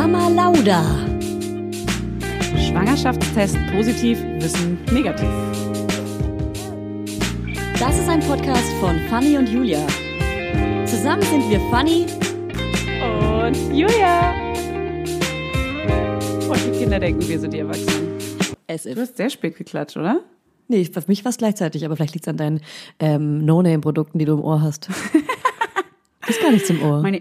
Mama Lauda. Schwangerschaftstest positiv, Wissen negativ. Das ist ein Podcast von Fanny und Julia. Zusammen sind wir Fanny Und Julia. Und die Kinder denken, wir sind die Erwachsenen. Du hast sehr spät geklatscht, oder? Nee, für mich war es gleichzeitig, aber vielleicht liegt es an deinen ähm, No-Name-Produkten, die du im Ohr hast. ist gar nichts im Ohr. Meine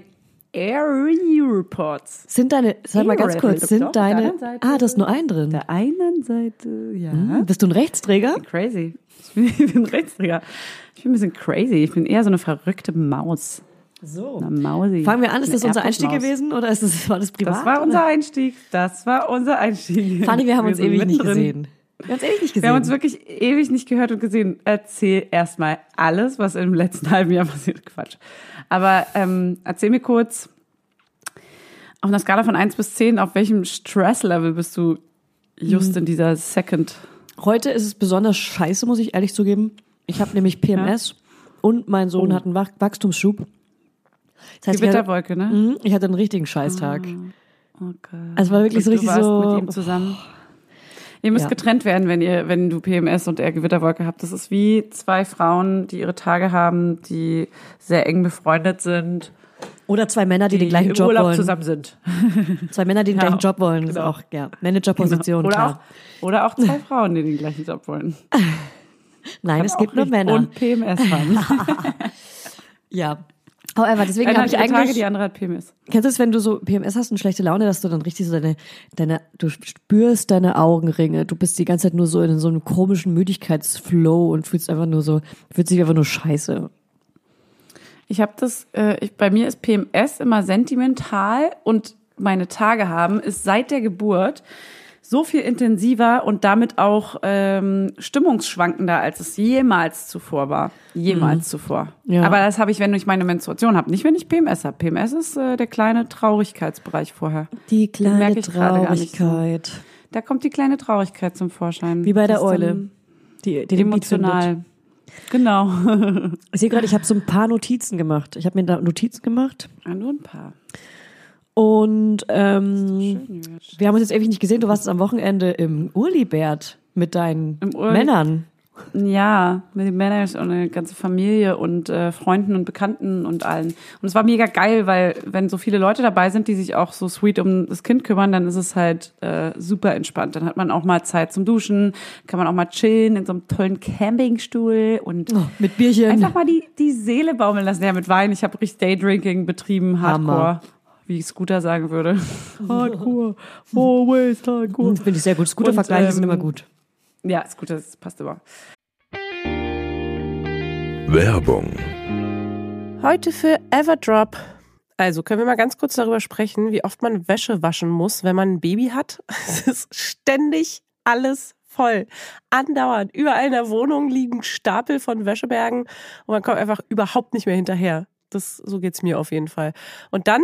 Aeropods. Sind deine, sag mal ganz kurz, sind deine, ah, da ist nur ein drin. Der einen Seite, ja. Hm, Bist du ein Rechtsträger? Crazy. Ich bin, ich bin Rechtsträger. Ich bin ein bisschen crazy. Ich bin eher so eine verrückte Maus. So. Eine Mausi. Fangen wir an, ist das unser Einstieg gewesen oder ist das, war das privat? Das war unser Einstieg. Das war unser Einstieg. Fanny, wir haben uns sind ewig nicht mittendrin. gesehen. Wir haben uns ewig nicht gesehen. Wir haben uns wirklich ewig nicht gehört und gesehen. Erzähl erstmal alles, was im letzten halben Jahr passiert. Quatsch. Aber ähm, erzähl mir kurz, auf einer Skala von 1 bis 10, auf welchem Stresslevel bist du just in dieser Second? Heute ist es besonders scheiße, muss ich ehrlich zugeben. Ich habe nämlich PMS und mein Sohn Oh. hat einen Wach Wachstumsschub. Das heißt, ich hatte, Gewitterwolke, ne? Mhm, ich hatte einen richtigen Scheißtag. Okay. Also war wirklich so richtig du warst so- mit ihm zusammen. Ihr müsst Ja. getrennt werden, wenn ihr, wenn du PMS und er Gewitterwolke habt. Das ist wie zwei Frauen, die ihre Tage haben, die sehr eng befreundet sind, Oder zwei Männer, die, die den gleichen im Job Urlaub wollen. zusammen sind. Zwei Männer, die den Ja, gleichen Job wollen. Das ist genau. auch, ja, Managerposition, oder, klar. auch, oder auch zwei Frauen, die den gleichen Job wollen. Nein, es gibt nur Männer. Und PMS haben. ja. However, deswegen habe ich ihre Tage, eigentlich, die andere hat PMS. kennst du es, wenn du so PMS hast und schlechte Laune, dass du dann richtig so deine, deine, du spürst deine Augenringe, du bist die ganze Zeit nur so in so einem komischen Müdigkeitsflow und fühlst einfach nur so, fühlst dich einfach nur scheiße. Ich habe das, äh, ich, bei mir ist PMS immer sentimental und meine Tage haben ist seit der Geburt so viel intensiver und damit auch ähm, stimmungsschwankender, als es jemals zuvor war. Jemals zuvor. Ja. Aber das habe ich, wenn ich meine Menstruation habe, nicht wenn ich PMS habe. PMS ist äh, der kleine Traurigkeitsbereich vorher. Die kleine nicht so. Traurigkeit. Da kommt die kleine Traurigkeit zum Vorschein. Wie bei der Eule. Die, die. Emotional. Genau. Ich sehe gerade, ich habe so ein paar Notizen gemacht. Ich habe mir da Notizen gemacht Ja, nur ein paar. Und ähm, Schön, wir haben uns jetzt ewig nicht gesehen. Du warst am Wochenende im Urlibert mit deinen Urli- Männern. Ja, mit den Männern und eine ganze Familie und äh, Freunden und Bekannten und allen. Und es war mega geil, weil wenn so viele Leute dabei sind, die sich auch so sweet um das Kind kümmern, dann ist es halt äh, super entspannt. Dann hat man auch mal Zeit zum Duschen, kann man auch mal chillen in so einem tollen Campingstuhl und Oh, mit Bierchen. einfach mal die, die Seele baumeln lassen. Ja, mit Wein. Ich habe richtig Daydrinking betrieben, Hardcore. Hammer. Wie Scooter sagen würde. Hardcore. Always hardcore. Finde ich sehr gut. Scooter-Vergleiche Und, sind ähm, immer gut. Ja, Scooter, das passt immer. Werbung. Heute für Everdrop. Also können wir mal ganz kurz darüber sprechen, wie oft man Wäsche waschen muss, wenn man ein Baby hat. Es ist ständig alles voll. Andauernd. Überall in der Wohnung liegen Stapel von Wäschebergen und man kommt einfach überhaupt nicht mehr hinterher. Das, so geht's mir auf jeden Fall. Und dann,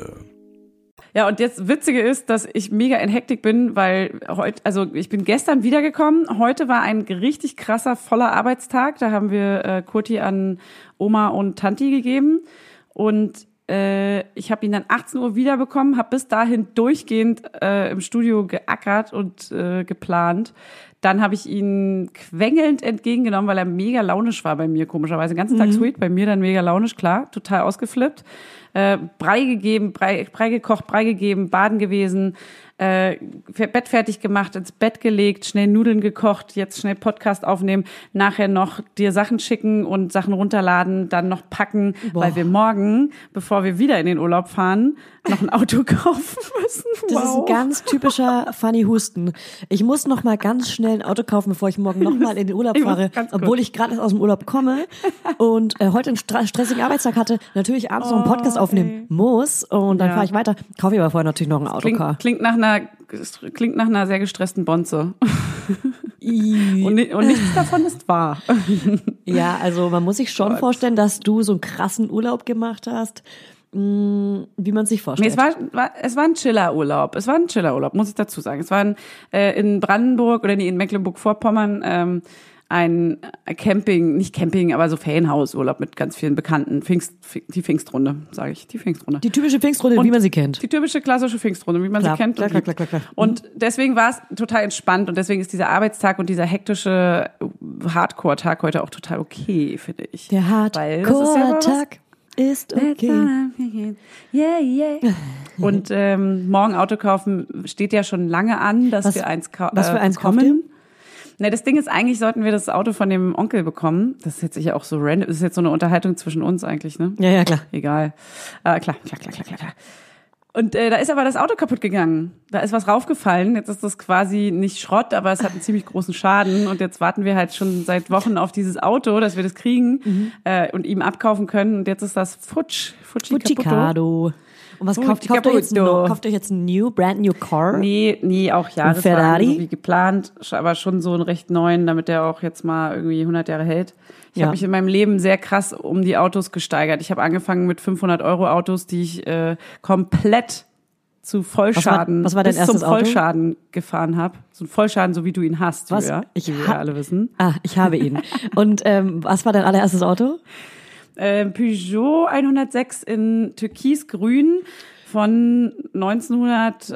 Ja, und jetzt Witzige ist, dass ich mega in Hektik bin, weil heute, also ich bin gestern wiedergekommen. Heute war ein richtig krasser, voller Arbeitstag. Da haben wir äh, Kurti an Oma und Tanti gegeben. Und äh, ich habe ihn dann 18 Uhr wiederbekommen, habe bis dahin durchgehend äh, im Studio geackert und äh, geplant. Dann habe ich ihn quengelnd entgegengenommen, weil er mega launisch war bei mir, komischerweise. Den ganzen Tag sweet, bei mir dann mega launisch, klar, total ausgeflippt. Äh, Brei gegeben, Brei, Brei gekocht, Brei gegeben, baden gewesen, äh, Bett fertig gemacht, ins Bett gelegt, schnell Nudeln gekocht, jetzt schnell Podcast aufnehmen, nachher noch dir Sachen schicken und Sachen runterladen, dann noch packen, Boah. weil wir morgen, bevor wir wieder in den Urlaub fahren, noch ein Auto kaufen müssen. Das ist ein ganz typischer Funny Husten. Ich muss noch mal ganz schnell ein Auto kaufen, bevor ich morgen noch mal in den Urlaub Ich fahre, kurz. obwohl ich gerade aus dem Urlaub komme und äh, heute einen stressigen Arbeitstag hatte, natürlich abends noch einen Podcast Oh, aufnehmen ey. muss und dann Ja. fahre ich weiter. Kaufe ich aber vorher natürlich noch ein Autocar. Klingt, klingt nach einer klingt nach einer sehr gestressten Bonze. Und, und nichts davon ist wahr. Ja, also man muss sich schon vorstellen, dass du so einen krassen Urlaub gemacht hast, mh, wie man sich Nee, vorstellt. es war, war es war ein Chillerurlaub. Es war ein Chillerurlaub, muss ich dazu sagen. Es war ein, äh, in Brandenburg oder nee, in Mecklenburg-Vorpommern ähm, ein Camping, nicht Camping, aber so Ferienhausurlaub mit ganz vielen Bekannten. Pfingst, die Pfingstrunde, sage ich, die Pfingstrunde. die typische Pfingstrunde, Und wie man sie kennt. Die typische klassische Pfingstrunde, wie man Klar, sie kennt. klar, und klar, klar, klar, klar. Und deswegen war es total entspannt und deswegen ist dieser Arbeitstag und dieser hektische Hardcore-Tag heute auch total okay, finde ich. Der Hardcore-Tag ist okay. Yeah, yeah. Und ähm, morgen Auto kaufen steht ja schon lange an, dass Was- wir eins kaufen. was für eins kauft bekommen. Ne, das Ding ist, eigentlich sollten wir das Auto von dem Onkel bekommen. Das ist jetzt sicher auch so random. Das ist jetzt so eine Unterhaltung zwischen uns eigentlich, ne? Ja, ja, klar. Egal. Äh, klar, klar, klar, klar, klar, klar. Und äh, da ist aber das Auto kaputt gegangen. Da ist was raufgefallen. Jetzt ist das quasi nicht Schrott, aber es hat einen ziemlich großen Schaden. Und jetzt warten wir halt schon seit Wochen auf dieses Auto, dass wir das kriegen äh, und ihm abkaufen können. Und jetzt ist das futsch, futschi kaputto. Fuchicado. Und was kauft, kauft, ihr jetzt, kauft ihr jetzt ein new, brand new car? Nee, nee, auch Jahreswagen, Ferrari? so wie geplant, aber schon so einen recht neuen, damit der auch jetzt mal irgendwie 100 Jahre hält. Ich Ja. habe mich in meinem Leben sehr krass um die Autos gesteigert. Ich habe angefangen mit 500 Euro Autos, die ich äh, komplett zu Vollschaden, was war dein bis zum erstes Auto? Vollschaden gefahren habe. So ein Vollschaden, so wie du ihn hast, Was? Julia, Ich wie wir alle wissen. Ah, ich habe ihn. Und ähm, was war dein allererstes Auto? Äh, Peugeot 106 in Türkisgrün von 1900, äh,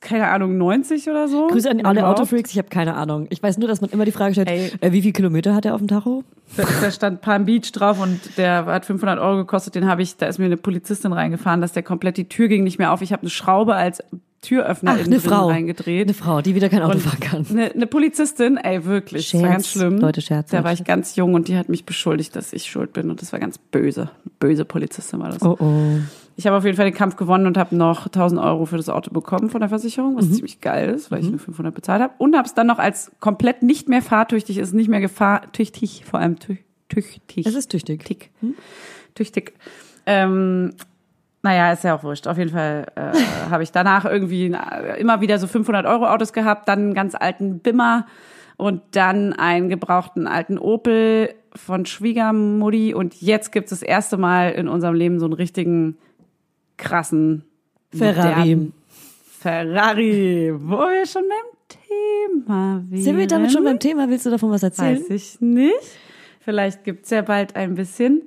keine Ahnung, 90 oder so. Grüße an alle Überhaupt. Autofreaks, ich habe keine Ahnung. Ich weiß nur, dass man immer die Frage stellt, Ey. äh, wie viel Kilometer hat er auf dem Tacho? Da, da stand Palm Beach drauf und der hat 500 Euro gekostet. Den habe ich, da ist mir eine Polizistin reingefahren, dass der komplett die Tür ging nicht mehr auf. Ich habe eine Schraube als Türöffner Ach, eine Frau. reingedreht. Eine Frau, die wieder kein Auto Und fahren kann. Eine, eine Polizistin, ey, wirklich. Das war Scherz, ganz schlimm. Leute, Scherz, Da war ich ganz jung und die hat mich beschuldigt, dass ich schuld bin. Und das war ganz böse. Böse Polizistin war das. Oh oh. Ich habe auf jeden Fall den Kampf gewonnen und habe noch 1000 Euro für das Auto bekommen von der Versicherung, Mhm. was ziemlich geil ist, weil ich nur 500 bezahlt habe. Und habe es dann noch als komplett nicht mehr fahrtüchtig ist, nicht mehr gefahrtüchtig, vor allem tü tüchtig. Es ist tüchtig. Tick. Tüchtig. Ähm, naja, ist ja auch wurscht. Auf jeden Fall äh, habe ich danach irgendwie immer wieder so 500 Euro Autos gehabt, dann einen ganz alten Bimmer und dann einen gebrauchten alten Opel von Schwiegermutti und jetzt gibt es das erste Mal in unserem Leben so einen richtigen krassen Ferrari. Ferrari, wo wir schon beim Thema wären. Sind wir damit schon beim Thema? Willst du davon was erzählen? Weiß ich nicht. Vielleicht gibt's ja bald ein bisschen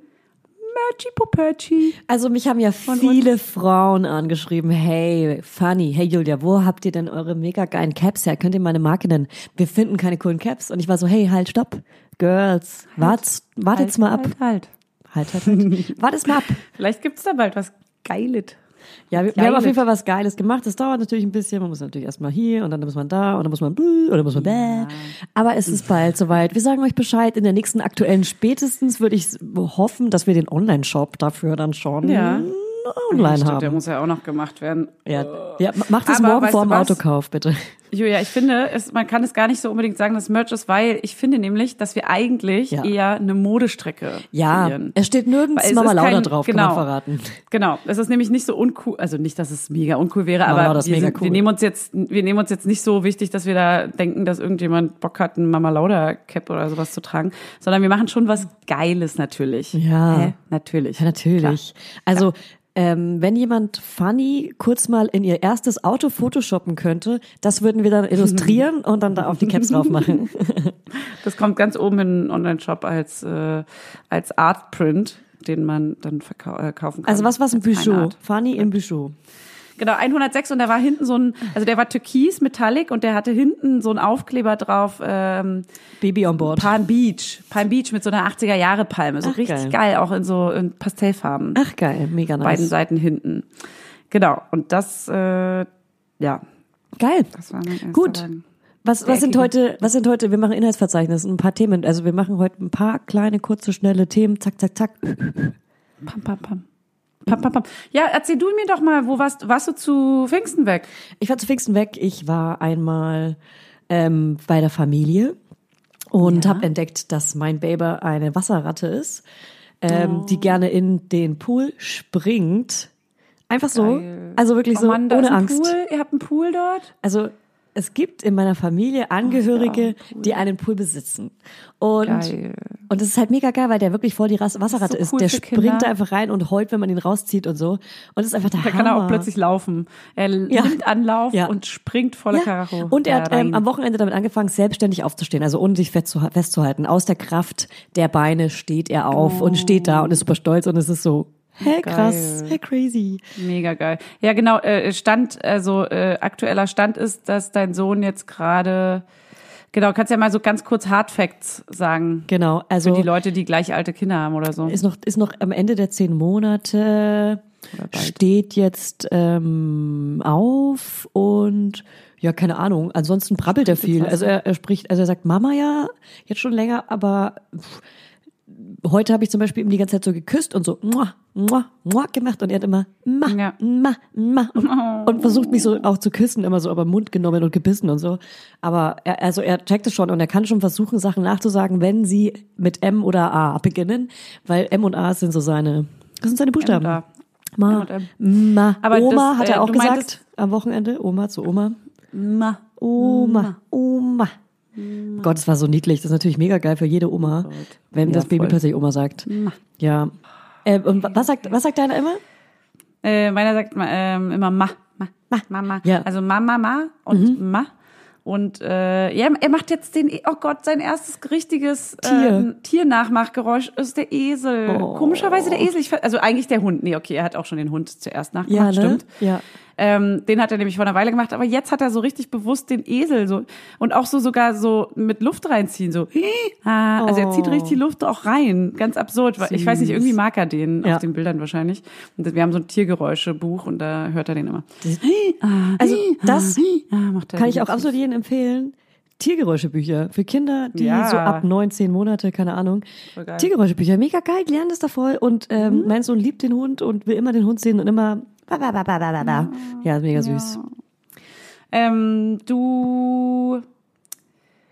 Merchy Poperchi. Also mich haben ja viele Frauen angeschrieben, hey, funny, hey Julia, wo habt ihr denn eure mega geilen Caps her? Könnt ihr meine Marke nennen? Wir finden keine coolen Caps. Und ich war so, hey, halt, stopp. Girls, wart's, wartet's mal ab. Halt, halt. Halt, halt, halt. Wartet's mal ab. Vielleicht gibt's da bald was Geiles. Ja, wir, wir haben auf jeden Fall was Geiles gemacht. Das dauert natürlich ein bisschen. Man muss natürlich erstmal hier und dann muss man da und dann muss man und dann muss man bäh. Aber es ist bald soweit. Wir sagen euch Bescheid. In der nächsten aktuellen spätestens würde ich hoffen, dass wir den Online-Shop dafür dann schon Ja. Online Stimmt, haben. der muss ja auch noch gemacht werden. Ja, ja, mach das Aber morgen vor dem? Autokauf, bitte. Julia, ich finde, es, man kann es gar nicht so unbedingt sagen, dass Merch ist, weil ich finde nämlich, dass wir eigentlich Ja. eher eine Modestrecke Ja, kreieren. es steht nirgends es Mama Lauda kein- drauf, genau. kann man verraten. Genau, es ist nämlich nicht so uncool, also nicht, dass es mega uncool wäre, Mama aber wir, sind, cool. wir nehmen uns jetzt, wir nehmen uns jetzt nicht so wichtig, dass wir da denken, dass irgendjemand Bock hat, ein Mama Lauda Cap oder sowas zu tragen, sondern wir machen schon was Geiles natürlich. Ja. Hä? Natürlich. Ja, natürlich. Also, ähm, wenn jemand funny kurz mal in ihr erstes Auto photoshoppen könnte, das würden wir dann illustrieren und dann da auf die Caps drauf machen. Das kommt ganz oben in den Online-Shop als, äh, als Artprint, den man dann verkau äh, kaufen kann. Also was war's im Als Peugeot? Funny im Peugeot. Genau, 106 und da war hinten so ein, also der war türkis, metallic und der hatte hinten so einen Aufkleber drauf, ähm, Baby on board. Palm Beach. Palm Beach mit so einer 80er Jahre Palme. So Ach, richtig geil. geil. auch in so in Pastellfarben. Ach geil, mega nice. Beiden Seiten hinten. Genau. Und das, äh, ja, Geil. das war mein Gut. Wagen. Was, was sind heute, was sind heute, wir machen Inhaltsverzeichnis, ein paar Themen. Also wir machen heute ein paar kleine, kurze, schnelle Themen. Zack, zack, zack. Pam, pam, pam. Pam, pam, pam. Ja, erzähl du mir doch mal, wo warst, warst du zu Pfingsten weg? Ich war zu Pfingsten weg. Ich war einmal ähm, bei der Familie und Ja. habe entdeckt, dass mein Baby eine Wasserratte ist, ähm, die gerne in den Pool springt. Einfach so. Geil. Also wirklich Oh so Mann, da ohne Angst. Pool. Ihr habt einen Pool dort? Also es gibt in meiner Familie Angehörige, die einen Pool besitzen. Und, Geil. und es ist halt mega geil, weil der wirklich voll die Wasserratte so ist. cool Der für springt Kinder. da einfach rein und heult, wenn man ihn rauszieht und so. Und es ist einfach der Da Hammer. kann er auch plötzlich laufen. Er Ja. nimmt Anlauf Ja. und springt volle Karacho. Und er hat ähm, am Wochenende damit angefangen, selbstständig aufzustehen, also ohne sich festzuha- festzuhalten. Aus der Kraft der Beine steht er auf und steht da und ist super stolz und es ist so, hä, krass, Geil. hä, crazy. Mega geil. Ja, genau. Äh, Stand, also äh, aktueller Stand ist, dass dein Sohn jetzt gerade, genau, kannst ja mal so ganz kurz Hard Facts sagen. Genau, Für also die Leute, die gleich alte Kinder haben oder so. ist noch, ist noch am Ende der zehn Monate, steht jetzt ähm, auf und ja, keine Ahnung. Ansonsten brabbelt er viel. Also er, er spricht, also er sagt Mama ja jetzt schon länger, aber pff, heute habe ich zum Beispiel ihm die ganze Zeit so geküsst und so muah, muah, muah gemacht und er hat immer ma, Ja. ma, ma und, und versucht mich so auch zu küssen, immer so aber Mund genommen und gebissen und so. Aber er, also er checkt es schon und er kann schon versuchen, Sachen nachzusagen, wenn sie mit M oder A beginnen, weil M und A sind so seine, das sind seine Buchstaben. M. Ma, M. Ma, Aber Oma das, hat äh, er auch du gesagt meintest- am Wochenende. Oma zu Oma. Ma. Oma, Oma. Gott, das war so niedlich. Das ist natürlich mega geil für jede Oma, wenn Ja, das Baby voll. plötzlich Oma sagt. Ja. Äh, und wa- was sagt, was sagt deiner immer? Äh, meiner sagt ähm, immer Ma. Ma. Ma. Mama. Ja. Also Mama, Ma und Ma. Und äh, ja, er macht jetzt den, oh Gott, sein erstes richtiges Tier. Äh, Tiernachmachgeräusch ist der Esel. Oh. Komischerweise der Esel. Ich, also eigentlich der Hund. Nee, okay, er hat auch schon den Hund zuerst nachgemacht, Ja, ne? stimmt. Ja. Ähm, den hat er nämlich vor einer Weile gemacht, aber jetzt hat er so richtig bewusst den Esel so und auch so sogar so mit Luft reinziehen, so. Ah, also er zieht Oh. richtig die Luft auch rein, ganz absurd. weil Ich weiß nicht, Süß. irgendwie mag er den Ja. auf den Bildern wahrscheinlich. Und wir haben so ein Tiergeräuschebuch und da hört er den immer. Also das Ah, er kann ich auch absolut jedem empfehlen. Tiergeräuschebücher für Kinder, die Ja. so ab neun, zehn Monate, keine Ahnung. Tiergeräuschebücher, mega geil, die lernen das da voll. Und ähm, mein Sohn liebt den Hund und will immer den Hund sehen und immer. Ja, ist mega süß. Ähm, du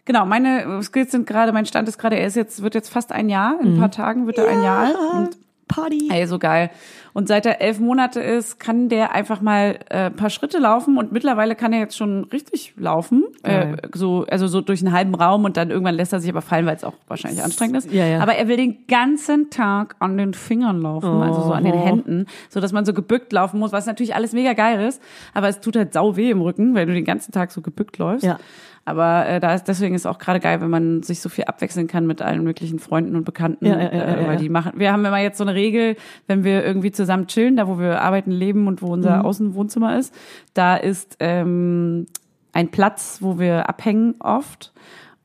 Genau, meine Skills sind gerade, mein Stand ist gerade, er ist jetzt, wird jetzt fast ein Jahr, in ein paar Tagen wird er ein Jahr. Und Party. Ey, so geil. Und seit er elf Monate ist, kann der einfach mal äh, ein paar Schritte laufen und mittlerweile kann er jetzt schon richtig laufen. Äh, so, also so durch einen halben Raum und dann irgendwann lässt er sich aber fallen, weil es auch wahrscheinlich anstrengend ist. Ja, ja. Aber er will den ganzen Tag an den Fingern laufen, also so an den Oh. Händen, so dass man so gebückt laufen muss, was natürlich alles mega geil ist. Aber es tut halt sau weh im Rücken, weil du den ganzen Tag so gebückt läufst. Ja. Aber äh, da ist deswegen ist auch gerade geil, wenn man sich so viel abwechseln kann mit allen möglichen Freunden und Bekannten, Ja, ja, ja, äh, weil die machen. Wir haben immer jetzt so eine Regel, wenn wir irgendwie zusammen chillen, da wo wir arbeiten, leben und wo unser Mhm. Außenwohnzimmer ist, da ist ähm, ein Platz, wo wir abhängen oft.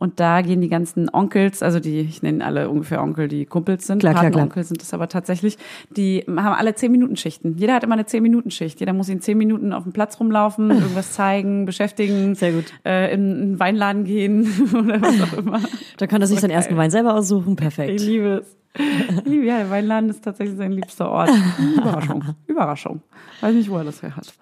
Und da gehen die ganzen Onkels, also die, ich nenne alle ungefähr Onkel, die Kumpels sind. Klar, klar, klar. Onkel sind es aber tatsächlich. Die haben alle zehn Minuten Schichten. Jeder hat immer eine zehn Minuten Schicht. Jeder muss in zehn Minuten auf dem Platz rumlaufen, irgendwas zeigen, beschäftigen. Sehr gut. Äh, in einen Weinladen gehen oder was auch immer. Da kann er sich seinen ersten Wein selber aussuchen. Perfekt. Ich liebe es. Ich liebe, ja, der Weinladen ist tatsächlich sein liebster Ort. Überraschung. Überraschung. Weiß nicht, wo er das her hat.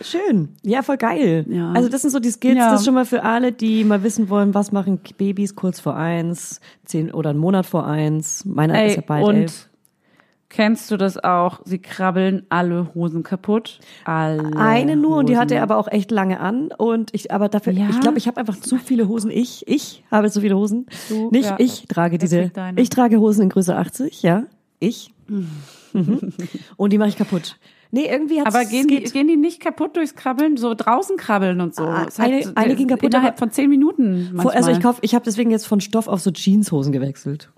Schön. Ja, voll geil. Ja. Also das sind so die Skills, Ja. das ist schon mal für alle, die mal wissen wollen, was machen Babys kurz vor eins, zehn oder einen Monat vor eins. Meiner ist ja Ey, bald und elf. kennst du das auch? Sie krabbeln alle Hosen kaputt. Alle Eine nur und die Hosen. hatte er aber auch echt lange an und ich aber dafür Ja? ich glaube ich habe einfach zu viele Hosen ich ich habe zu viele Hosen Du, nicht ja. ich trage diese ich trage Hosen in Größe 80 ja ich Mhm. und die mache ich kaputt nee irgendwie hat's Aber gehen die, gehen die nicht kaputt durchs Krabbeln? So draußen krabbeln und so. Ah, Es hat- eine- eine ging kaputt, Innerhalb von zehn Minuten Vor- manchmal. also ich kauf ich habe deswegen jetzt von Stoff auf so Jeanshosen gewechselt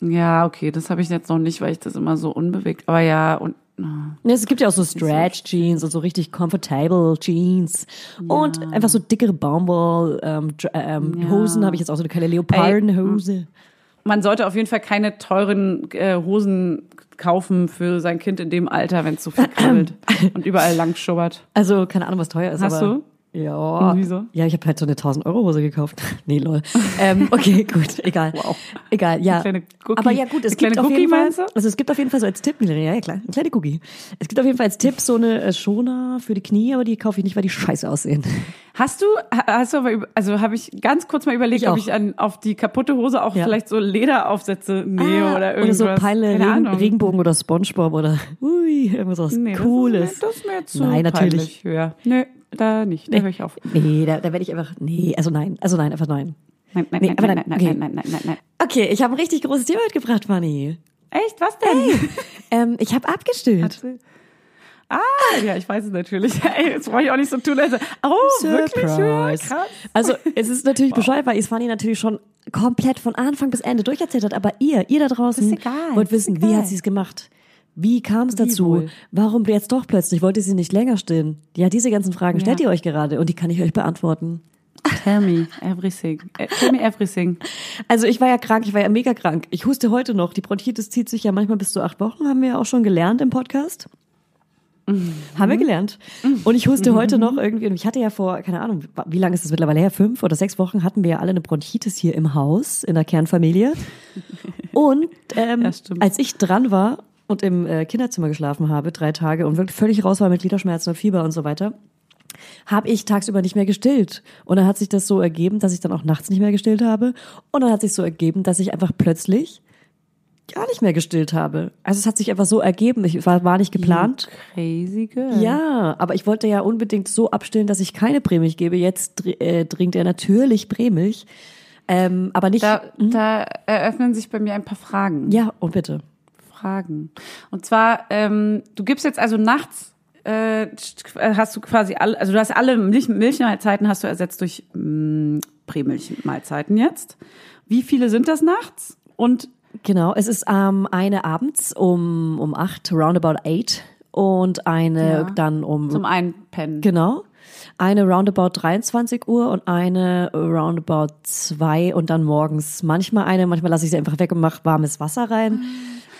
Ja, okay, das habe ich jetzt noch nicht, weil ich das immer so unbewegt. Aber ja, und Ja, es gibt ja auch so Stretch Jeans und so richtig comfortable Jeans und einfach so dickere Baumwoll ähm, ähm, Ja. Hosen habe ich jetzt auch so eine kleine Leopardenhose. Man sollte auf jeden Fall keine teuren äh, Hosen kaufen für sein Kind in dem Alter, wenn es so viel und überall lang schubbert. Also keine Ahnung, was teuer ist. Hast aber, du? Ja. Wieso? Ja, ich habe halt so eine 1000 Euro Hose gekauft. nee, lol. ähm, okay, gut, egal. Wow. Egal, ja. Aber ja gut, es gibt auf Cookie, jeden Fall, du? also es gibt auf jeden Fall so als Tipp, ja, ja klar, eine kleine Cookie. Es gibt auf jeden Fall als Tipp so eine äh, Schoner für die Knie, aber die kaufe ich nicht, weil die scheiße aussehen. Hast du, ha- hast du aber, also habe ich ganz kurz mal überlegt, Ich ob ich an, auf die kaputte Hose auch Ja. vielleicht so Lederaufsätze nähe Ah, oder irgendwas. so Peile, Regen. Regenbogen oder Spongebob oder ui, irgendwas was Nee, Cooles. Das ist, mir- das ist mir zu Nein, natürlich. peinlich. Ja. Nö, da nicht. Da höre ich auf. Nee, da, da werde ich einfach, nee, also nein, also nein, einfach nein. Nein, nein, Nee, nein, nein, nein, nein, okay. nein, nein, nein, nein, nein. Okay, ich habe ein richtig großes Thema mitgebracht, Fanny. Echt? Was denn? Ähm, ich habe abgestillt. Ah, ja, ich weiß es natürlich. Ey, jetzt brauche ich auch nicht so tun, als oh, wirklich? Ja, krass. Also es ist natürlich bescheuert, weil Isfani natürlich schon komplett von Anfang bis Ende durcherzählt hat. Aber ihr, ihr da draußen, wollt wissen, wie hat sie es gemacht? Wie kam es dazu? wohl? Warum jetzt doch plötzlich? Wollte sie nicht länger stillen? Ja, diese ganzen Fragen stellt Ja. ihr euch gerade und die kann ich euch beantworten. Tell me everything. Äh, Tell me everything. Also ich war ja krank, ich war ja mega krank. Ich huste heute noch. Die Bronchitis zieht sich ja manchmal bis zu acht Wochen, haben wir ja auch schon gelernt im Podcast. Haben wir gelernt. Und ich huste heute noch irgendwie, und ich hatte ja vor, keine Ahnung, wie lange ist das mittlerweile her? Fünf oder sechs Wochen hatten wir ja alle eine Bronchitis hier im Haus, in der Kernfamilie. Und ähm, Ja, als ich dran war und im äh, Kinderzimmer geschlafen habe, drei Tage und wirklich völlig raus war mit Gliederschmerzen und Fieber und so weiter, habe ich tagsüber nicht mehr gestillt. Und dann hat sich das so ergeben, dass ich dann auch nachts nicht mehr gestillt habe. Und dann hat sich so ergeben, dass ich einfach plötzlich gar nicht mehr gestillt habe. Also es hat sich einfach so ergeben. Ich war, war nicht geplant. Crazy girl. Ja, aber ich wollte ja unbedingt so abstillen, dass ich keine Prämilch gebe. Jetzt äh, trinkt er natürlich Prämilch. Ähm, aber nicht. Da, da eröffnen sich bei mir ein paar Fragen. ja, und bitte. Fragen. Und zwar, ähm, du gibst jetzt also nachts, äh, hast du quasi alle, also du hast alle Milch, Milchmahlzeiten hast du ersetzt durch mh, Prämilchmahlzeiten jetzt. Wie viele sind das nachts? Und Genau, es ist ähm, eine abends um, um acht, roundabout eight. Und eine Ja. dann um zum Einpennen. Genau. Eine roundabout 23 Uhr und eine roundabout zwei und dann morgens. Manchmal eine, manchmal lasse ich sie einfach weg und mache warmes Wasser rein.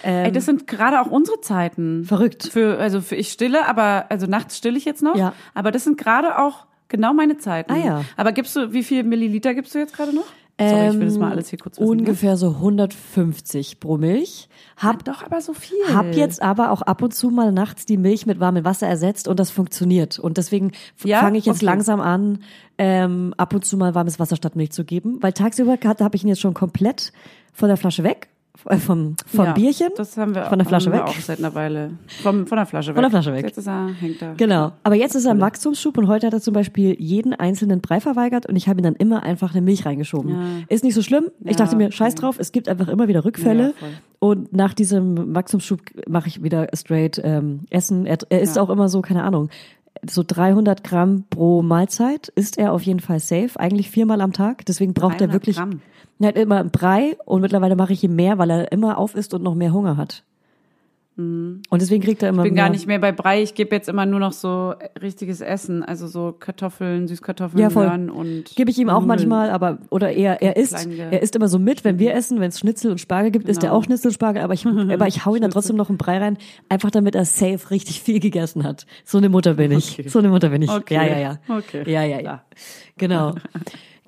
Ey, das sind gerade auch unsere Zeiten. Verrückt. Für, also für ich stille, aber, also nachts stille ich jetzt noch. Ja. Aber das sind gerade auch genau meine Zeiten. Ah, ja. Aber gibst du, wie viel Milliliter gibst du jetzt gerade noch? Sorry, ich will das mal alles hier kurz wissen. ne? Ungefähr so 150 pro Milch. Hab, Doch, aber so viel. hab jetzt aber auch ab und zu mal nachts die Milch mit warmem Wasser ersetzt und das funktioniert. Und deswegen Ja? fange ich jetzt Okay. langsam an, ähm, ab und zu mal warmes Wasser statt Milch zu geben. Weil tagsüber habe ich ihn jetzt schon komplett von der Flasche weg, vom, vom Ja, Bierchen. Das haben wir von der Flasche weg. auch seit einer Weile. Vom, von der Flasche weg. Von der Flasche weg. Jetzt ist er, hängt er. Genau. Aber jetzt ist er im Wachstumsschub und heute hat er zum Beispiel jeden einzelnen Brei verweigert und ich habe ihm dann immer einfach eine Milch reingeschoben. Ja. Ist nicht so schlimm. Ich Ja, dachte mir, scheiß drauf, es gibt einfach immer wieder Rückfälle. Und nach diesem Wachstumsschub mache ich wieder straight ähm, Essen. Er, er isst auch immer so, keine Ahnung, so 300 Gramm pro Mahlzeit ist er auf jeden Fall safe. Eigentlich viermal am Tag. Deswegen braucht er 300 wirklich Gramm. Er hat immer einen Brei und mittlerweile mache ich ihm mehr, weil er immer auf isst und noch mehr Hunger hat. Und deswegen kriegt er immer Ich bin mehr. gar nicht mehr bei Brei. Ich gebe jetzt immer nur noch so richtiges Essen. Also so Kartoffeln, Süßkartoffeln, Ja, voll. Möhren und. Gebe ich ihm auch Nudeln. manchmal, aber oder er er isst er isst immer so mit, wenn wir essen, wenn es Schnitzel und Spargel gibt, isst er Genau. auch Schnitzel und Spargel, aber ich aber ich hau ihm dann trotzdem noch einen Brei rein, einfach damit er safe richtig viel gegessen hat. So eine Mutter bin ich. Okay. So eine Mutter bin ich. Okay. Ja, ja, ja. Okay. Ja, ja, ja. Genau.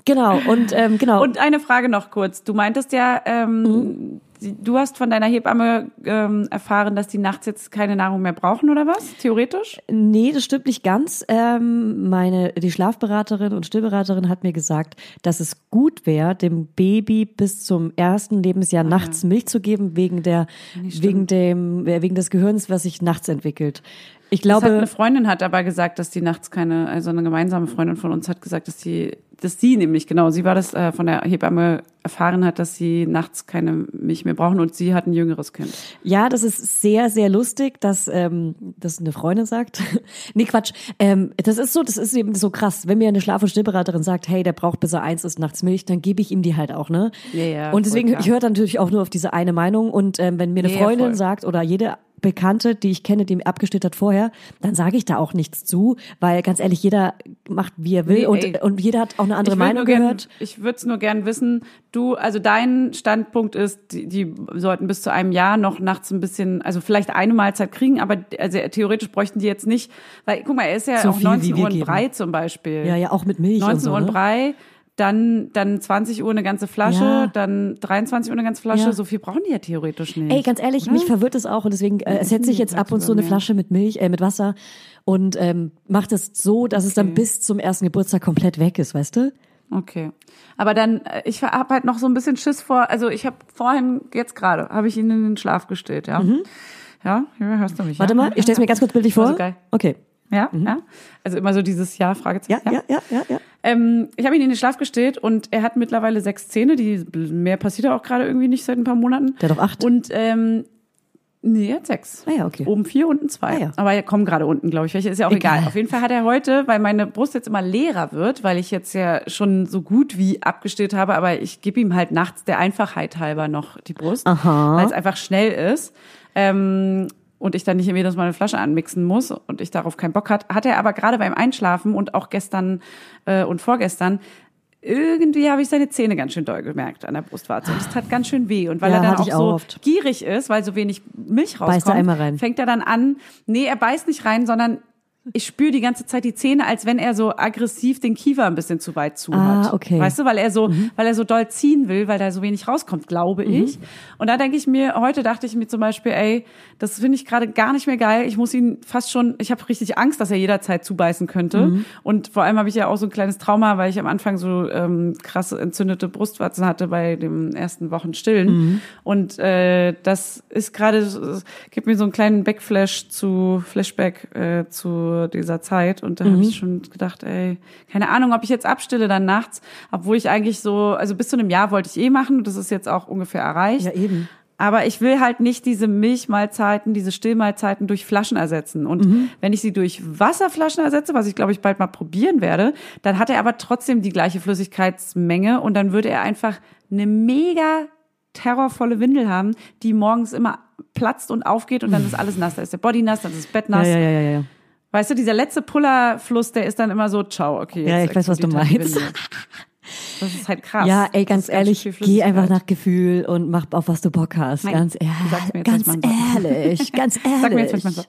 Genau und ähm, genau. Und eine Frage noch kurz. Du meintest ja, ähm, Mhm. du hast von deiner Hebamme ähm, erfahren, dass die nachts jetzt keine Nahrung mehr brauchen oder was? Theoretisch? Nee, das stimmt nicht ganz. Ähm, meine, die Schlafberaterin und Stillberaterin hat mir gesagt, dass es gut wäre, dem Baby bis zum ersten Lebensjahr nachts Milch zu geben, wegen der, wegen dem, äh, wegen des Gehirns, was sich nachts entwickelt. Ich Das hat glaube, eine Freundin hat aber gesagt, dass die nachts keine, also eine gemeinsame Freundin von uns hat gesagt, dass sie, dass sie nämlich genau, sie war das äh, von der Hebamme erfahren hat, dass sie nachts keine Milch mehr brauchen und sie hat ein jüngeres Kind. ja, das ist sehr, sehr lustig, dass ähm, das eine Freundin sagt. nee, Quatsch. Ähm, das ist so, das ist eben so krass. Wenn mir eine Schlaf- und Stillberaterin sagt, hey, der braucht bis er eins ist nachts Milch, dann gebe ich ihm die halt auch, ne? Ja, ja, und deswegen, ich höre natürlich auch nur auf diese eine Meinung. Und ähm, wenn mir eine Ja, ja, Freundin voll. sagt oder jede Bekannte, die ich kenne, die mir abgestillt hat vorher, dann sage ich da auch nichts zu, weil ganz ehrlich, jeder macht, wie er will Nee, und, ey. und jeder hat auch eine andere Meinung gern, gehört. Ich würde es nur gern wissen. Du, also dein Standpunkt ist, die, die sollten bis zu einem Jahr noch nachts ein bisschen, also vielleicht eine Mahlzeit kriegen, aber also theoretisch bräuchten die jetzt nicht, weil guck mal, er ist ja So auch viel, wie 19 wir Uhr geben. Brei zum Beispiel. Ja, ja, auch mit Milch 19 und so. Uhr in Ne? Brei, dann, dann 20 Uhr eine ganze Flasche, Ja. dann 23 Uhr eine ganze Flasche. Ja. So viel brauchen die ja theoretisch nicht. Ey, ganz ehrlich, mich verwirrt es auch und deswegen äh, setze ich jetzt ab und zu eine. Flasche mit Milch, äh, mit Wasser und ähm, macht es so, dass es dann bis zum ersten Geburtstag komplett weg ist, weißt du? Okay. Aber dann, äh, ich habe halt noch so ein bisschen Schiss vor, also ich habe vorhin, jetzt gerade, habe ich ihn in den Schlaf gestillt, ja. Ja, ja, hörst du mich? Mhm. Warte ja? mal, ich stelle es mir ganz kurz bildlich War vor. so geil. Okay. Ja, ja. Also immer so dieses Ja, Fragezeichen. Ja, ja, ja, ja, ja. Ähm, ich habe ihn in den Schlaf gestillt und er hat mittlerweile sechs Zähne. Die mehr passiert auch gerade irgendwie nicht seit ein paar Monaten. Der hat doch acht. Und ähm, nee, er hat sechs. Ah ja, okay. Oben vier, unten zwei. Ah ja. Aber er kommt gerade unten, glaube ich. Welche ist ja auch egal. Egal. Auf jeden Fall hat er heute, weil meine Brust jetzt immer leerer wird, weil ich jetzt ja schon so gut wie abgestillt habe, aber ich gebe ihm halt nachts der Einfachheit halber noch die Brust, weil es einfach schnell ist. Ähm, und ich dann nicht jedes Mal eine Flasche anmixen muss und ich darauf keinen Bock hat, hat er aber gerade beim Einschlafen und auch gestern äh, und vorgestern irgendwie habe ich seine Zähne ganz schön doll gemerkt an der Brustwarze und es tat ganz schön weh und weil Ja, er dann auch ich so auch oft. gierig ist, weil so wenig Milch rauskommt, Beißt er einmal rein. fängt er dann an, nee, er beißt nicht rein, sondern ich spüre die ganze Zeit die Zähne, als wenn er so aggressiv den Kiefer ein bisschen zu weit zu Ah, hat. okay. Mhm. Weißt du, weil er so, weil er so doll ziehen will, weil da so wenig rauskommt, glaube ich. Und da denke ich mir, heute dachte ich mir zum Beispiel, ey, das finde ich gerade gar nicht mehr geil. Ich muss ihn fast schon, ich habe richtig Angst, dass er jederzeit zubeißen könnte. Mhm. Und vor allem habe ich ja auch so ein kleines Trauma, weil ich am Anfang so ähm, krasse entzündete Brustwarzen hatte bei den ersten Wochen Stillen. Mhm. Und äh, das ist gerade, gibt mir so einen kleinen Backflash zu, Flashback äh, zu dieser Zeit. Und da habe Mhm. ich schon gedacht, ey, keine Ahnung, ob ich jetzt abstille dann nachts, obwohl ich eigentlich so, also bis zu einem Jahr wollte ich eh machen und das ist jetzt auch ungefähr erreicht. Ja, eben. Aber ich will halt nicht diese Milchmahlzeiten, diese Stillmahlzeiten durch Flaschen ersetzen. Und Mhm. wenn ich sie durch Wasserflaschen ersetze, was ich glaube ich bald mal probieren werde, dann hat er aber trotzdem die gleiche Flüssigkeitsmenge und dann würde er einfach eine mega terrorvolle Windel haben, die morgens immer platzt und aufgeht und dann ist alles nass. Da ist der Body nass, dann ist das Bett nass. ja, ja, ja, ja. Weißt du, dieser letzte Pullerfluss, der ist dann immer so, ciao, okay. Jetzt Ja, ich weiß, was du meinst. Das ist halt krass. Ja, ey, ganz ehrlich, viel geh einfach nach Gefühl und mach auf was du Bock hast. Nein, ganz ehrlich, ganz ehrlich, ganz ehrlich. Sag mir jetzt, was man sagt.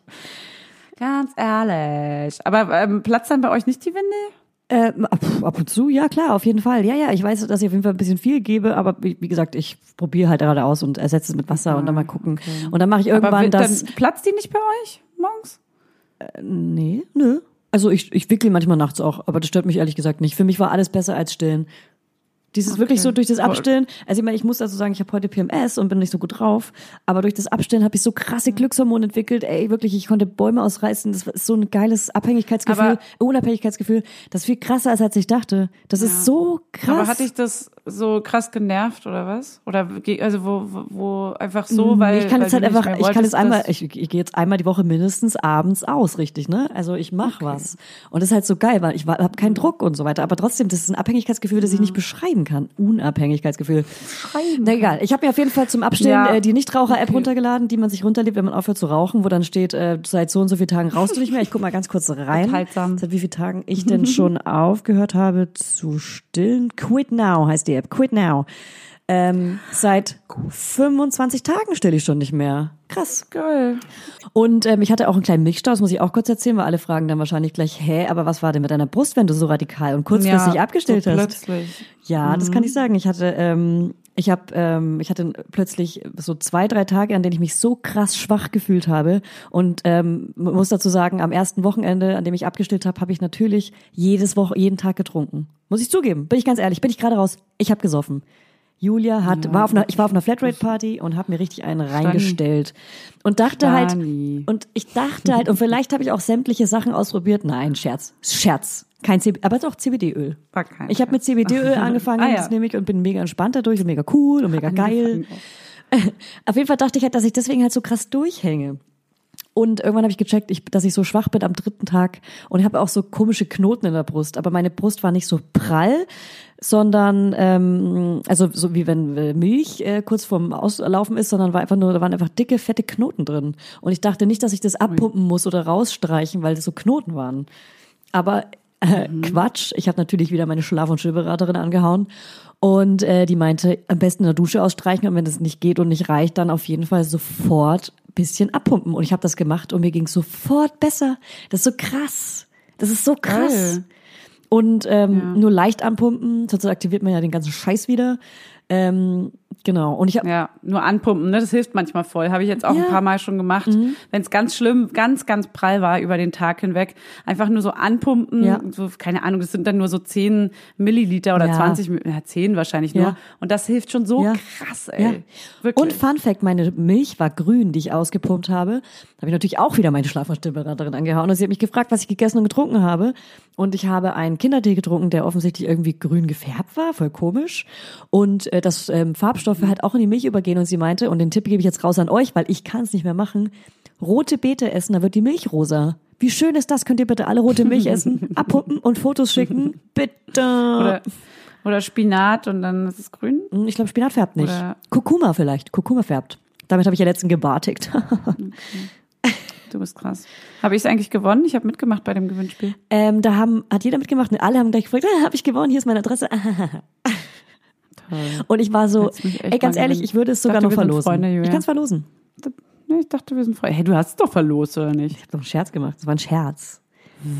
Ganz ehrlich. Aber ähm, platzt dann bei euch nicht die Windel? Ähm, ab, ab und zu, ja klar, auf jeden Fall. Ja, ja, ich weiß, dass ich auf jeden Fall ein bisschen viel gebe, aber wie, wie gesagt, ich probiere halt gerade aus und ersetze es mit Wasser und dann mal gucken. Und dann mache ich Aber irgendwann wi- das. platzt die nicht bei euch morgens? Nee, nö. Also ich, ich wickel manchmal nachts auch, aber das stört mich ehrlich gesagt nicht. Für mich war alles besser als stillen. Dieses wirklich so durch das Abstillen. Also ich meine, ich muss also sagen, ich habe heute PMS und bin nicht so gut drauf, aber durch das Abstillen habe ich so krasse Glückshormone entwickelt. Ey, wirklich, ich konnte Bäume ausreißen. Das ist so ein geiles Abhängigkeitsgefühl, Aber- Unabhängigkeitsgefühl. Das ist viel krasser ist, als ich dachte. Das ist so krass. Aber hat dich das so krass genervt oder was? Oder also wo, wo, einfach so, weil ich kann weil jetzt halt einfach, ich kann jetzt einmal, ich, ich gehe jetzt einmal die Woche mindestens abends aus, richtig, ne? Also ich mache was. Und das ist halt so geil, weil ich habe keinen Druck und so weiter. Aber trotzdem, das ist ein Abhängigkeitsgefühl, das ich nicht beschreiben kann. Unabhängigkeitsgefühl. Na egal. Ich habe mir auf jeden Fall zum Abstillen Ja. äh, die Nichtraucher-App Okay. runtergeladen, die man sich runterlädt, wenn man aufhört zu rauchen, wo dann steht, äh, seit so und so vielen Tagen rauchst du nicht mehr. Ich guck mal ganz kurz rein. Enthaltsam. Seit wie vielen Tagen ich denn schon aufgehört habe zu stillen. Quit Now heißt die App. Quit Now. Ähm, seit 25 Tagen stille ich schon nicht mehr. Krass. Geil. Und ähm, ich hatte auch einen kleinen Milchstau, das muss ich auch kurz erzählen, weil alle fragen dann wahrscheinlich gleich, hä, aber was war denn mit deiner Brust, wenn du so radikal und kurzfristig abgestellt so hast? Plötzlich. Ja, das kann ich sagen. Ich hatte, ähm, ich habe, ähm, ich hatte plötzlich so zwei, drei Tage, an denen ich mich so krass schwach gefühlt habe. Und ähm, muss dazu sagen, am ersten Wochenende, an dem ich abgestillt habe, habe ich natürlich jedes Woche, jeden Tag getrunken. Muss ich zugeben. Bin ich ganz ehrlich, bin ich gerade raus. Ich habe gesoffen. Julia hat, war auf einer, ich war auf einer Flatrate-Party und habe mir richtig einen reingestellt und dachte halt, Stani. und ich dachte halt, und vielleicht habe ich auch sämtliche Sachen ausprobiert. Nein, Scherz, Scherz, kein CBD, aber doch CBD-Öl. Ich habe mit CBD-Öl angefangen, Ah, ja. das nehme ich und bin mega entspannt dadurch und mega cool und mega geil. Auf jeden Fall dachte ich halt, dass ich deswegen halt so krass durchhänge. Und irgendwann habe ich gecheckt, ich, dass ich so schwach bin am dritten Tag und habe auch so komische Knoten in der Brust. Aber meine Brust war nicht so prall, sondern ähm, also so wie wenn äh, Milch äh, kurz vorm Auslaufen ist, sondern war einfach nur, da waren einfach dicke, fette Knoten drin. Und ich dachte nicht, dass ich das abpumpen muss oder rausstreichen, weil das so Knoten waren. Aber äh, Quatsch, ich habe natürlich wieder meine Schlaf- und Stillberaterin angehauen und äh, die meinte, am besten in der Dusche ausstreichen und wenn das nicht geht und nicht reicht, dann auf jeden Fall sofort bisschen abpumpen. Und ich habe das gemacht und mir ging sofort besser. Das ist so krass. Das ist so krass. Geil. Und ähm, nur leicht anpumpen, sonst aktiviert man ja den ganzen Scheiß wieder. Ähm, genau. Und ich habe Ja, nur anpumpen, ne? Das hilft manchmal voll. Habe ich jetzt auch Ja. Mhm. ein paar Mal schon gemacht. Wenn es ganz schlimm, ganz, ganz prall war über den Tag hinweg, einfach nur so anpumpen. Ja. So, keine Ahnung, das sind dann nur so 10 Milliliter oder Ja. 20, Mi- ja, 10 wahrscheinlich nur. Ja. Und das hilft schon so krass, ey. Wirklich. Und Fun Fact, meine Milch war grün, die ich ausgepumpt habe. Da habe ich natürlich auch wieder meine Schlaf- und Stillberaterin angehauen. Und sie hat mich gefragt, was ich gegessen und getrunken habe. Und ich habe einen Kindertee getrunken, der offensichtlich irgendwie grün gefärbt war, voll komisch. Und äh, dass ähm, Farbstoffe halt auch in die Milch übergehen. Und sie meinte, und den Tipp gebe ich jetzt raus an euch, weil ich kann es nicht mehr machen, rote Beete essen, da wird die Milch rosa. Wie schön ist das? Könnt ihr bitte alle rote Milch essen, abpumpen und Fotos schicken? Bitte. oder, oder Spinat und dann ist es grün. Hm, Ich glaube, Spinat färbt nicht. Oder- Kurkuma vielleicht. Kurkuma färbt. Damit habe ich ja letztens gebartigt. Du bist krass. Habe ich es eigentlich gewonnen? Ich habe mitgemacht bei dem Gewinnspiel. ähm, da haben, hat jeder mitgemacht und alle haben gleich gefragt, ah, habe ich gewonnen, hier ist meine Adresse. Toll. Und ich war so, ey, ganz ehrlich, ich würde es sogar Dachte, noch verlosen. Freunde, ich kann es verlosen. Ich dachte, wir sind frei. Hey, du hast es doch verlost, oder nicht? Ich habe doch einen Scherz gemacht. Das war ein Scherz.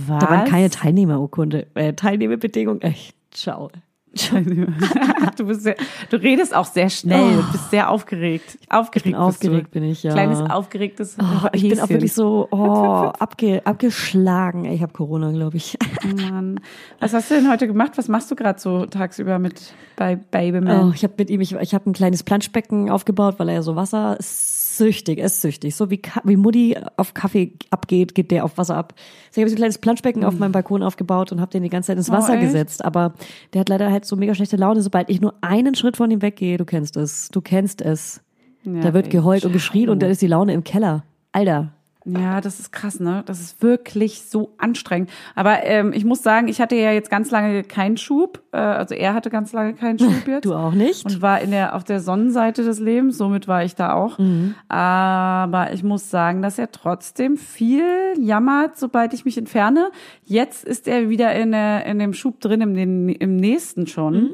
Was? Da waren keine Teilnehmerurkunde, äh, Teilnehmerbedingungen. Echt, ciao. du, bist sehr, du redest auch sehr schnell und bist sehr aufgeregt. Aufgeregt bin aufgeregt, bin ich, ja. Kleines aufgeregtes Oh, ich bin auch wirklich so oh, abge, abgeschlagen. Ich habe Corona, glaube ich. Mann. Was hast du denn heute gemacht? Was machst du gerade so tagsüber mit bei Baby Oh, ich habe mit ihm, ich, ich habe ein kleines Planschbecken aufgebaut, weil er ja so wassersüchtig ist, süchtig. So wie, Ka- wie Mutti auf Kaffee abgeht, geht der auf Wasser ab. Ich habe so ein kleines Planschbecken auf meinem Balkon aufgebaut und habe den die ganze Zeit ins Wasser echt? gesetzt. Aber der hat leider halt so mega schlechte Laune, sobald ich nur einen Schritt von ihm weggehe. Du kennst es, du kennst es. Ja, da wird geheult und geschrien und dann ist die Laune im Keller. Alter. Ja, das ist krass, ne? Das ist wirklich so anstrengend. Aber ähm, ich muss sagen, ich hatte ja jetzt ganz lange keinen Schub. Äh, also er hatte ganz lange keinen Schub jetzt. Du auch nicht? Und war in der, auf der Sonnenseite des Lebens, somit war ich da auch. Mhm. Aber ich muss sagen, dass er trotzdem viel jammert, sobald ich mich entferne. Jetzt ist er wieder in, der, in dem Schub drin, im, im nächsten schon. Mhm.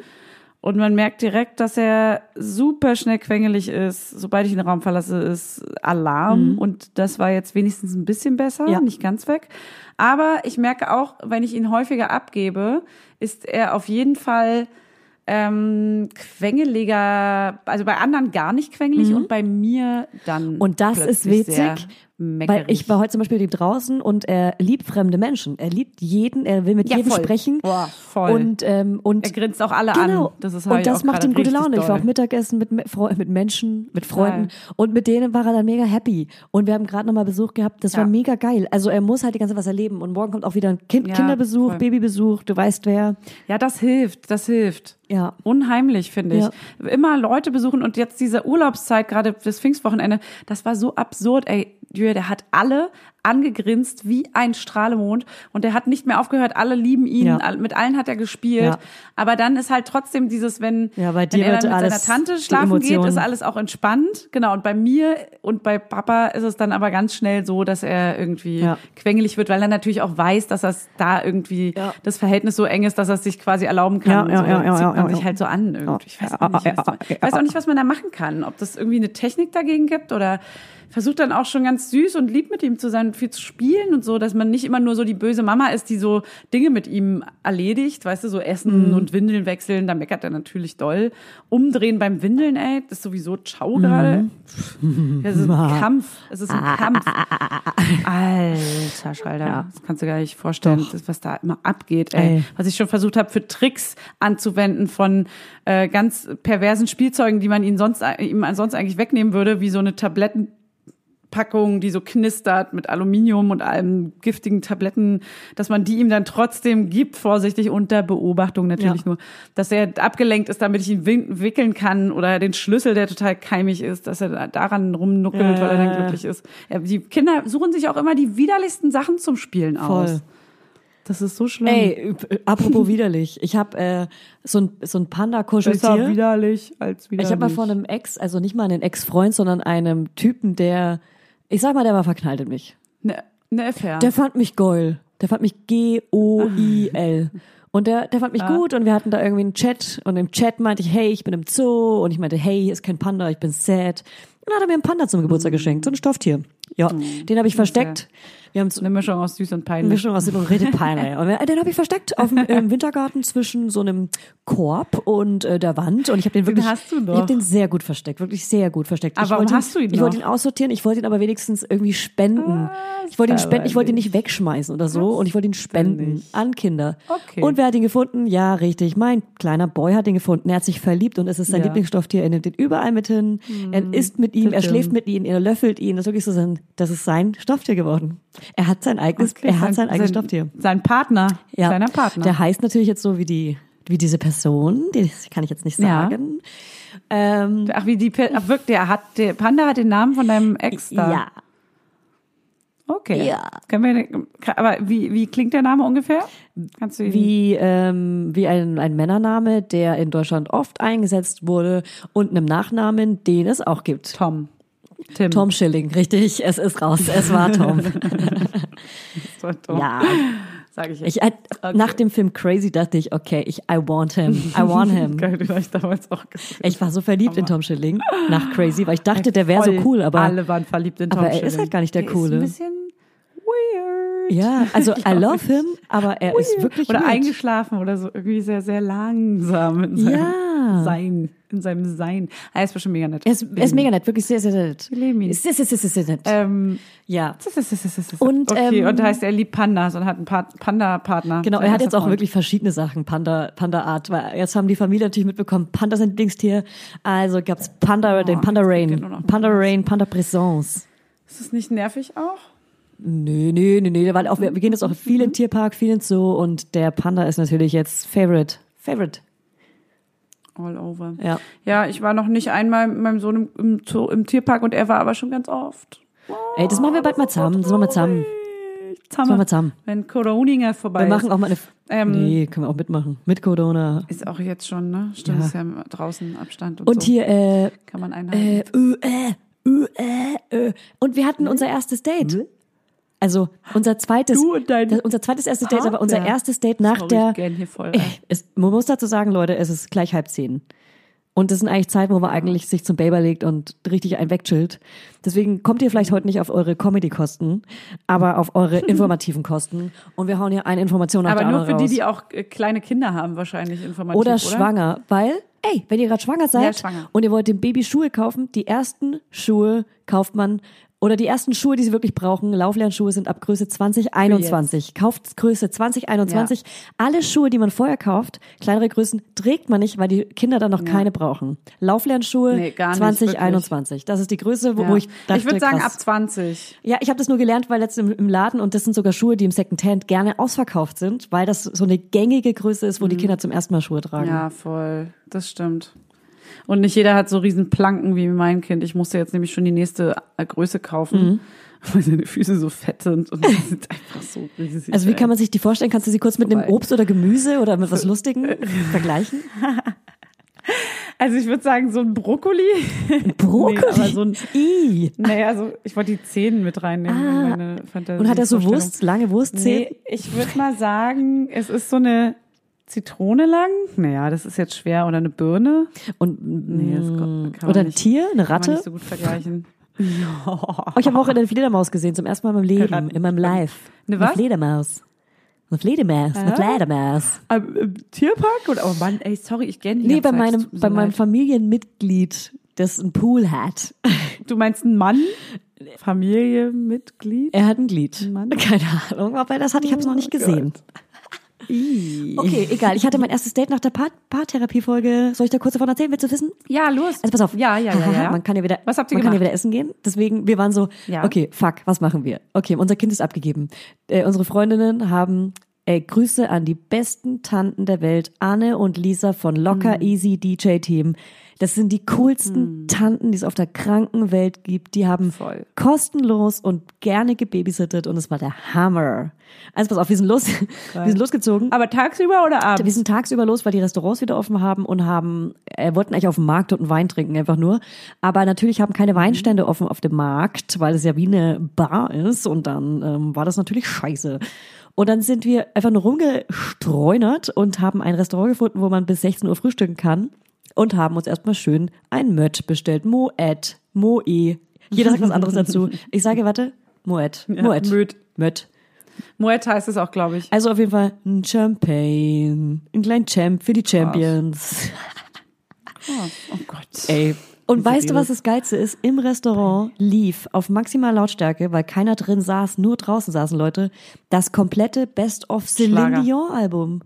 Und man merkt direkt, dass er super schnell quengelig ist. Sobald ich den Raum verlasse, ist Alarm. Und das war jetzt wenigstens ein bisschen besser, Mhm. Ja. nicht ganz weg. Aber ich merke auch, wenn ich ihn häufiger abgebe, ist er auf jeden Fall ähm, quengeliger, also bei anderen gar nicht quengelig und bei mir dann. Mhm. Und das ist witzig, meckerig. Weil ich war heute zum Beispiel draußen und er liebt fremde Menschen. Er liebt jeden, er will mit Ja, jedem voll. sprechen. Boah, voll. Und, ähm, und er grinst auch alle genau. an. Das ist und ich das macht ihm gute Laune. Ich war doll. auch Mittagessen mit, mit, Menschen, mit Freunden. Geil. Und mit denen war er dann mega happy. Und wir haben gerade nochmal Besuch gehabt. Das Ja. war mega geil. Also er muss halt die ganze Zeit was erleben. Und morgen kommt auch wieder ein kind Ja, Kinderbesuch, voll. Babybesuch. Du weißt wer. Ja, das hilft, das hilft. Ja. Unheimlich, finde ich. Ja. Immer Leute besuchen und jetzt diese Urlaubszeit, gerade das Pfingstwochenende, das war so absurd, ey. Der hat alle angegrinst wie ein Strahlemond und der hat nicht mehr aufgehört, alle lieben ihn, Ja. mit allen hat er gespielt, Ja. aber dann ist halt trotzdem dieses, wenn, Ja, bei wenn dir er wird dann mit seiner Tante schlafen geht, ist alles auch entspannt, genau, und bei mir und bei Papa ist es dann aber ganz schnell so, dass er irgendwie Ja. quengelig wird, weil er natürlich auch weiß, dass das da irgendwie das Verhältnis so eng ist, dass er es sich quasi erlauben kann. Ja, ja, so ja, ja, zieht man sich halt so an irgendwie. Ich weiß, nicht, was, ich weiß auch nicht, was man da machen kann. Ob das irgendwie eine Technik dagegen gibt oder versucht dann auch schon ganz süß und lieb mit ihm zu sein und viel zu spielen und so, dass man nicht immer nur so die böse Mama ist, die so Dinge mit ihm erledigt, weißt du, so Essen Mhm. und Windeln wechseln, da meckert er natürlich doll. Umdrehen beim Windeln, ey, das ist sowieso ciao gerade. Mhm. Das ist ein Kampf. Es ist ein Ah, Kampf. Alter Schalter, das kannst du gar nicht vorstellen, das, was da immer abgeht, ey. Ey. Was ich schon versucht habe, für Tricks anzuwenden von äh, ganz perversen Spielzeugen, die man ihn sonst, ihm sonst eigentlich wegnehmen würde, wie so eine Tablettenpackung, die so knistert mit Aluminium und allem giftigen Tabletten, dass man die ihm dann trotzdem gibt, vorsichtig unter Beobachtung natürlich Ja. nur, dass er abgelenkt ist, damit ich ihn wickeln kann oder den Schlüssel, der total keimig ist, dass er da- daran rumnuckelt, Ja, weil er dann glücklich ist. Die Kinder suchen sich auch immer die widerlichsten Sachen zum Spielen Voll. aus. Das ist so schlimm. Ey, apropos widerlich. Ich habe äh, so ein, so ein besser Panda-Kuscheltier. widerlich als widerlich. Ich habe mal von einem Ex, also nicht mal einen Ex-Freund, sondern einem Typen, der, ich sag mal, der war verknallt in mich. ne, ne Affair. Der fand mich geil. Der fand mich G-O-I-L. Und der, der fand mich gut und wir hatten da irgendwie einen Chat und im Chat meinte ich, hey, ich bin im Zoo und ich meinte, hey, hier ist kein Panda, ich bin sad. Und dann hat er mir einen Panda zum Geburtstag geschenkt, so ein Stofftier. Ja, den habe ich versteckt. Wir haben eine Mischung aus süß und peinlich. Mischung aus dem richtig peinlich. Und den habe ich versteckt auf dem im Wintergarten zwischen so einem Korb und äh, der Wand. Und ich habe den wirklich, hast du ich noch. habe den sehr gut versteckt, wirklich sehr gut versteckt. Aber ich warum wollte hast du ihn Ich wollte ihn noch? aussortieren, ich wollte ihn aber wenigstens irgendwie spenden. ich wollte ihn spenden, ich wollte ihn nicht. wegschmeißen oder so. Und ich wollte ihn spenden an Kinder. Okay. Und wer hat ihn gefunden? Ja, richtig. Mein kleiner Boy hat ihn gefunden. Er hat sich verliebt und es ist sein Ja. Lieblingsstofftier. Er nimmt ihn überall mit hin. Er isst mit ihm, er schläft mit ihm, er löffelt ihn. Das ist wirklich so sein, das ist sein Stofftier geworden. Er hat sein eigenes, Okay, er hat sein eigenes Stofftier. Sein Partner. Ja. Seiner Partner. Der heißt natürlich jetzt so wie die, wie diese Person, die kann ich jetzt nicht Ja. sagen. Ähm, Ach, wie die, ach, wirklich, der hat, der Panda hat den Namen von deinem Ex da. ja. Okay. Ja. Können wir, aber wie, wie klingt der Name ungefähr? Kannst du Wie, ähm, wie ein, ein Männername, der in Deutschland oft eingesetzt wurde und einem Nachnamen, den es auch gibt. Tom. Tim. Tom Schilling, richtig, es ist raus, es war Tom. Das war Tom. ja, Sag ich jetzt. ich, äh, nach dem Film Crazy dachte ich, okay, ich, I want him, I want him. Geil, den hab ich damals auch gesehen. Ich war so verliebt in Tom Schilling nach Crazy, weil ich dachte, der wäre so cool, aber Alle waren verliebt in Tom aber er ist Schilling. halt gar nicht der der Coole. Ist ein bisschen weird. ja, also I love him, aber er ist wirklich Oder weird. eingeschlafen oder so irgendwie sehr, sehr langsam in seinem Ja. Sein. In seinem Sein. Er ist bestimmt mega nett. Er ist, er ist mega nett, wirklich sehr, sehr nett. Wir lieben ihn. Sehr, sehr, sehr, sehr, nett. Ähm, ja. und, okay, ähm, und heißt er liebt Pandas und hat einen Pa- Panda-Partner. Genau, er hat jetzt auch Freund. wirklich verschiedene Sachen, Panda, Panda-Art, weil jetzt haben die Familie natürlich mitbekommen, Panda ist ein Lieblingstier, also gab's Panda, den Panda Rain, Panda. Rain, Panda Présence. Ist das nicht nervig auch? Nö, nö, nö, nö, weil auch, wir, wir gehen jetzt auch viel in den Tierpark, viel ins Zoo und der Panda ist natürlich jetzt Favorite. Favorite. All over. Ja. Ja, ich war noch nicht einmal mit meinem Sohn im, im, im Tierpark und er war aber schon ganz oft. Ey, das machen wir bald mal zusammen, das machen wir zusammen. Das machen wir zusammen. Wenn Corona vorbei Wir machen ist. auch mal eine, Ähm, nee, können wir auch mitmachen. Mit Corona. Ist auch jetzt schon, ne? Stimmt, Ja. ist ja draußen Abstand und, Und so. hier, äh, kann man einhalten. Äh, äh, ö, äh, äh. Und wir hatten unser erstes Date. Also unser zweites, das, unser zweites erstes Date, aber unser erstes Date nach Sorry, der. es, man muss dazu sagen, Leute, es ist gleich halb zehn. Und das sind eigentlich Zeiten, wo man eigentlich sich zum Baby legt und richtig einen wegchillt. Deswegen kommt ihr vielleicht heute nicht auf eure Comedy-Kosten, aber auf eure informativen Kosten. Und wir hauen hier eine Information nach Aber der nur für anderen die, raus. die auch äh, kleine Kinder haben, wahrscheinlich informativ, oder oder? schwanger, weil, ey, wenn ihr gerade schwanger seid Ja, schwanger. und ihr wollt dem Baby Schuhe kaufen, die ersten Schuhe kauft man oder die ersten Schuhe, die sie wirklich brauchen, Lauflernschuhe sind ab Größe 2021. Kauft Größe 2021. Alle Schuhe, die man vorher kauft, kleinere Größen, trägt man nicht, weil die Kinder dann noch keine brauchen. Lauflernschuhe Nee, gar nicht, 2021. Das ist die Größe, wo, Ja. wo ich dachte, ich würde sagen krass. ab 20. Ja, ich habe das nur gelernt, weil letztens im, im Laden und das sind sogar Schuhe, die im Secondhand gerne ausverkauft sind, weil das so eine gängige Größe ist, wo die Kinder zum ersten Mal Schuhe tragen. Ja, voll. Das stimmt. Und nicht jeder hat so riesen Planken wie mein Kind. Ich musste jetzt nämlich schon die nächste Größe kaufen, weil seine Füße so fett sind und die sind einfach so riesig. Also wie kann man sich die vorstellen? Kannst du sie kurz mit einem. Obst oder Gemüse oder mit was Lustigem vergleichen? Also ich würde sagen, so ein Brokkoli. Brokkoli? Nee, aber so ein, I. naja, so, ich wollte die Zehen mit reinnehmen in Ah. meine Fantasie. Und hat er so. Wurst, lange Wurstzähne? Nee, ich würde mal sagen, es ist so eine Zitrone lang. Naja, das ist jetzt schwer. Oder eine Birne. Und Nee, das kann man oder ein nicht- Tier, eine Kann man Ratte? nicht so gut vergleichen. Oh, ich habe auch eine Fledermaus gesehen, zum ersten Mal in meinem Leben, in meinem Life. Eine was? Fledermaus. Eine Fledermaus, eine Ja? Fledermaus. Am, im Tierpark? Oder, oh Mann, ey, sorry, ich kenne die Nee, bei meinem, bei meinem. Familienmitglied, das einen Pool hat. Du meinst einen Mann? Familienmitglied? Er hat ein Glied. Mann. Keine Ahnung, ob er das hat. Ich habe es noch nicht Oh gesehen. Okay, egal. Ich hatte mein erstes Date nach der Paar Paartherapie-Folge. Soll ich da kurz davon erzählen? Willst du wissen? Ja, los. Also pass auf. Ja, ja, ja, ja. Man kann ja wieder, Was habt ihr man kann ja wieder essen gehen. Deswegen, wir waren so, Ja. okay, fuck, was machen wir? Okay, unser Kind ist abgegeben. Äh, unsere Freundinnen haben äh, Grüße an die besten Tanten der Welt, Anne und Lisa von Locker Mhm. Easy DJ Team. Das sind die coolsten Tanten, die es auf der kranken Welt gibt. Die haben Voll. kostenlos und gerne gebabysittet und es war der Hammer. Also pass auf, wir sind los, wir sind losgezogen. Aber tagsüber oder abends? Wir sind tagsüber los, weil die Restaurants wieder offen haben und haben, äh, wollten eigentlich auf dem Markt und einen Wein trinken, einfach nur. Aber natürlich haben keine Weinstände offen auf dem Markt, weil es ja wie eine Bar ist und dann ähm, war das natürlich scheiße. Und dann sind wir einfach nur rumgestreunert und haben ein Restaurant gefunden, wo man bis 16 Uhr frühstücken kann und haben uns erstmal schön ein Mött bestellt. Moed, Moe. Jeder sagt was anderes dazu. Ich sage, warte, Moed, Moed. Möd. Mött. Moet heißt es auch, glaube ich. Also auf jeden Fall ein Champagne, ein kleinen Champ für die Champions. Oh, oh Gott. Ey. Und weißt du, was das Geilste ist? Im Restaurant lief auf maximal Lautstärke, weil keiner drin saß, nur draußen saßen Leute, das komplette Best of Celine. Dion Album.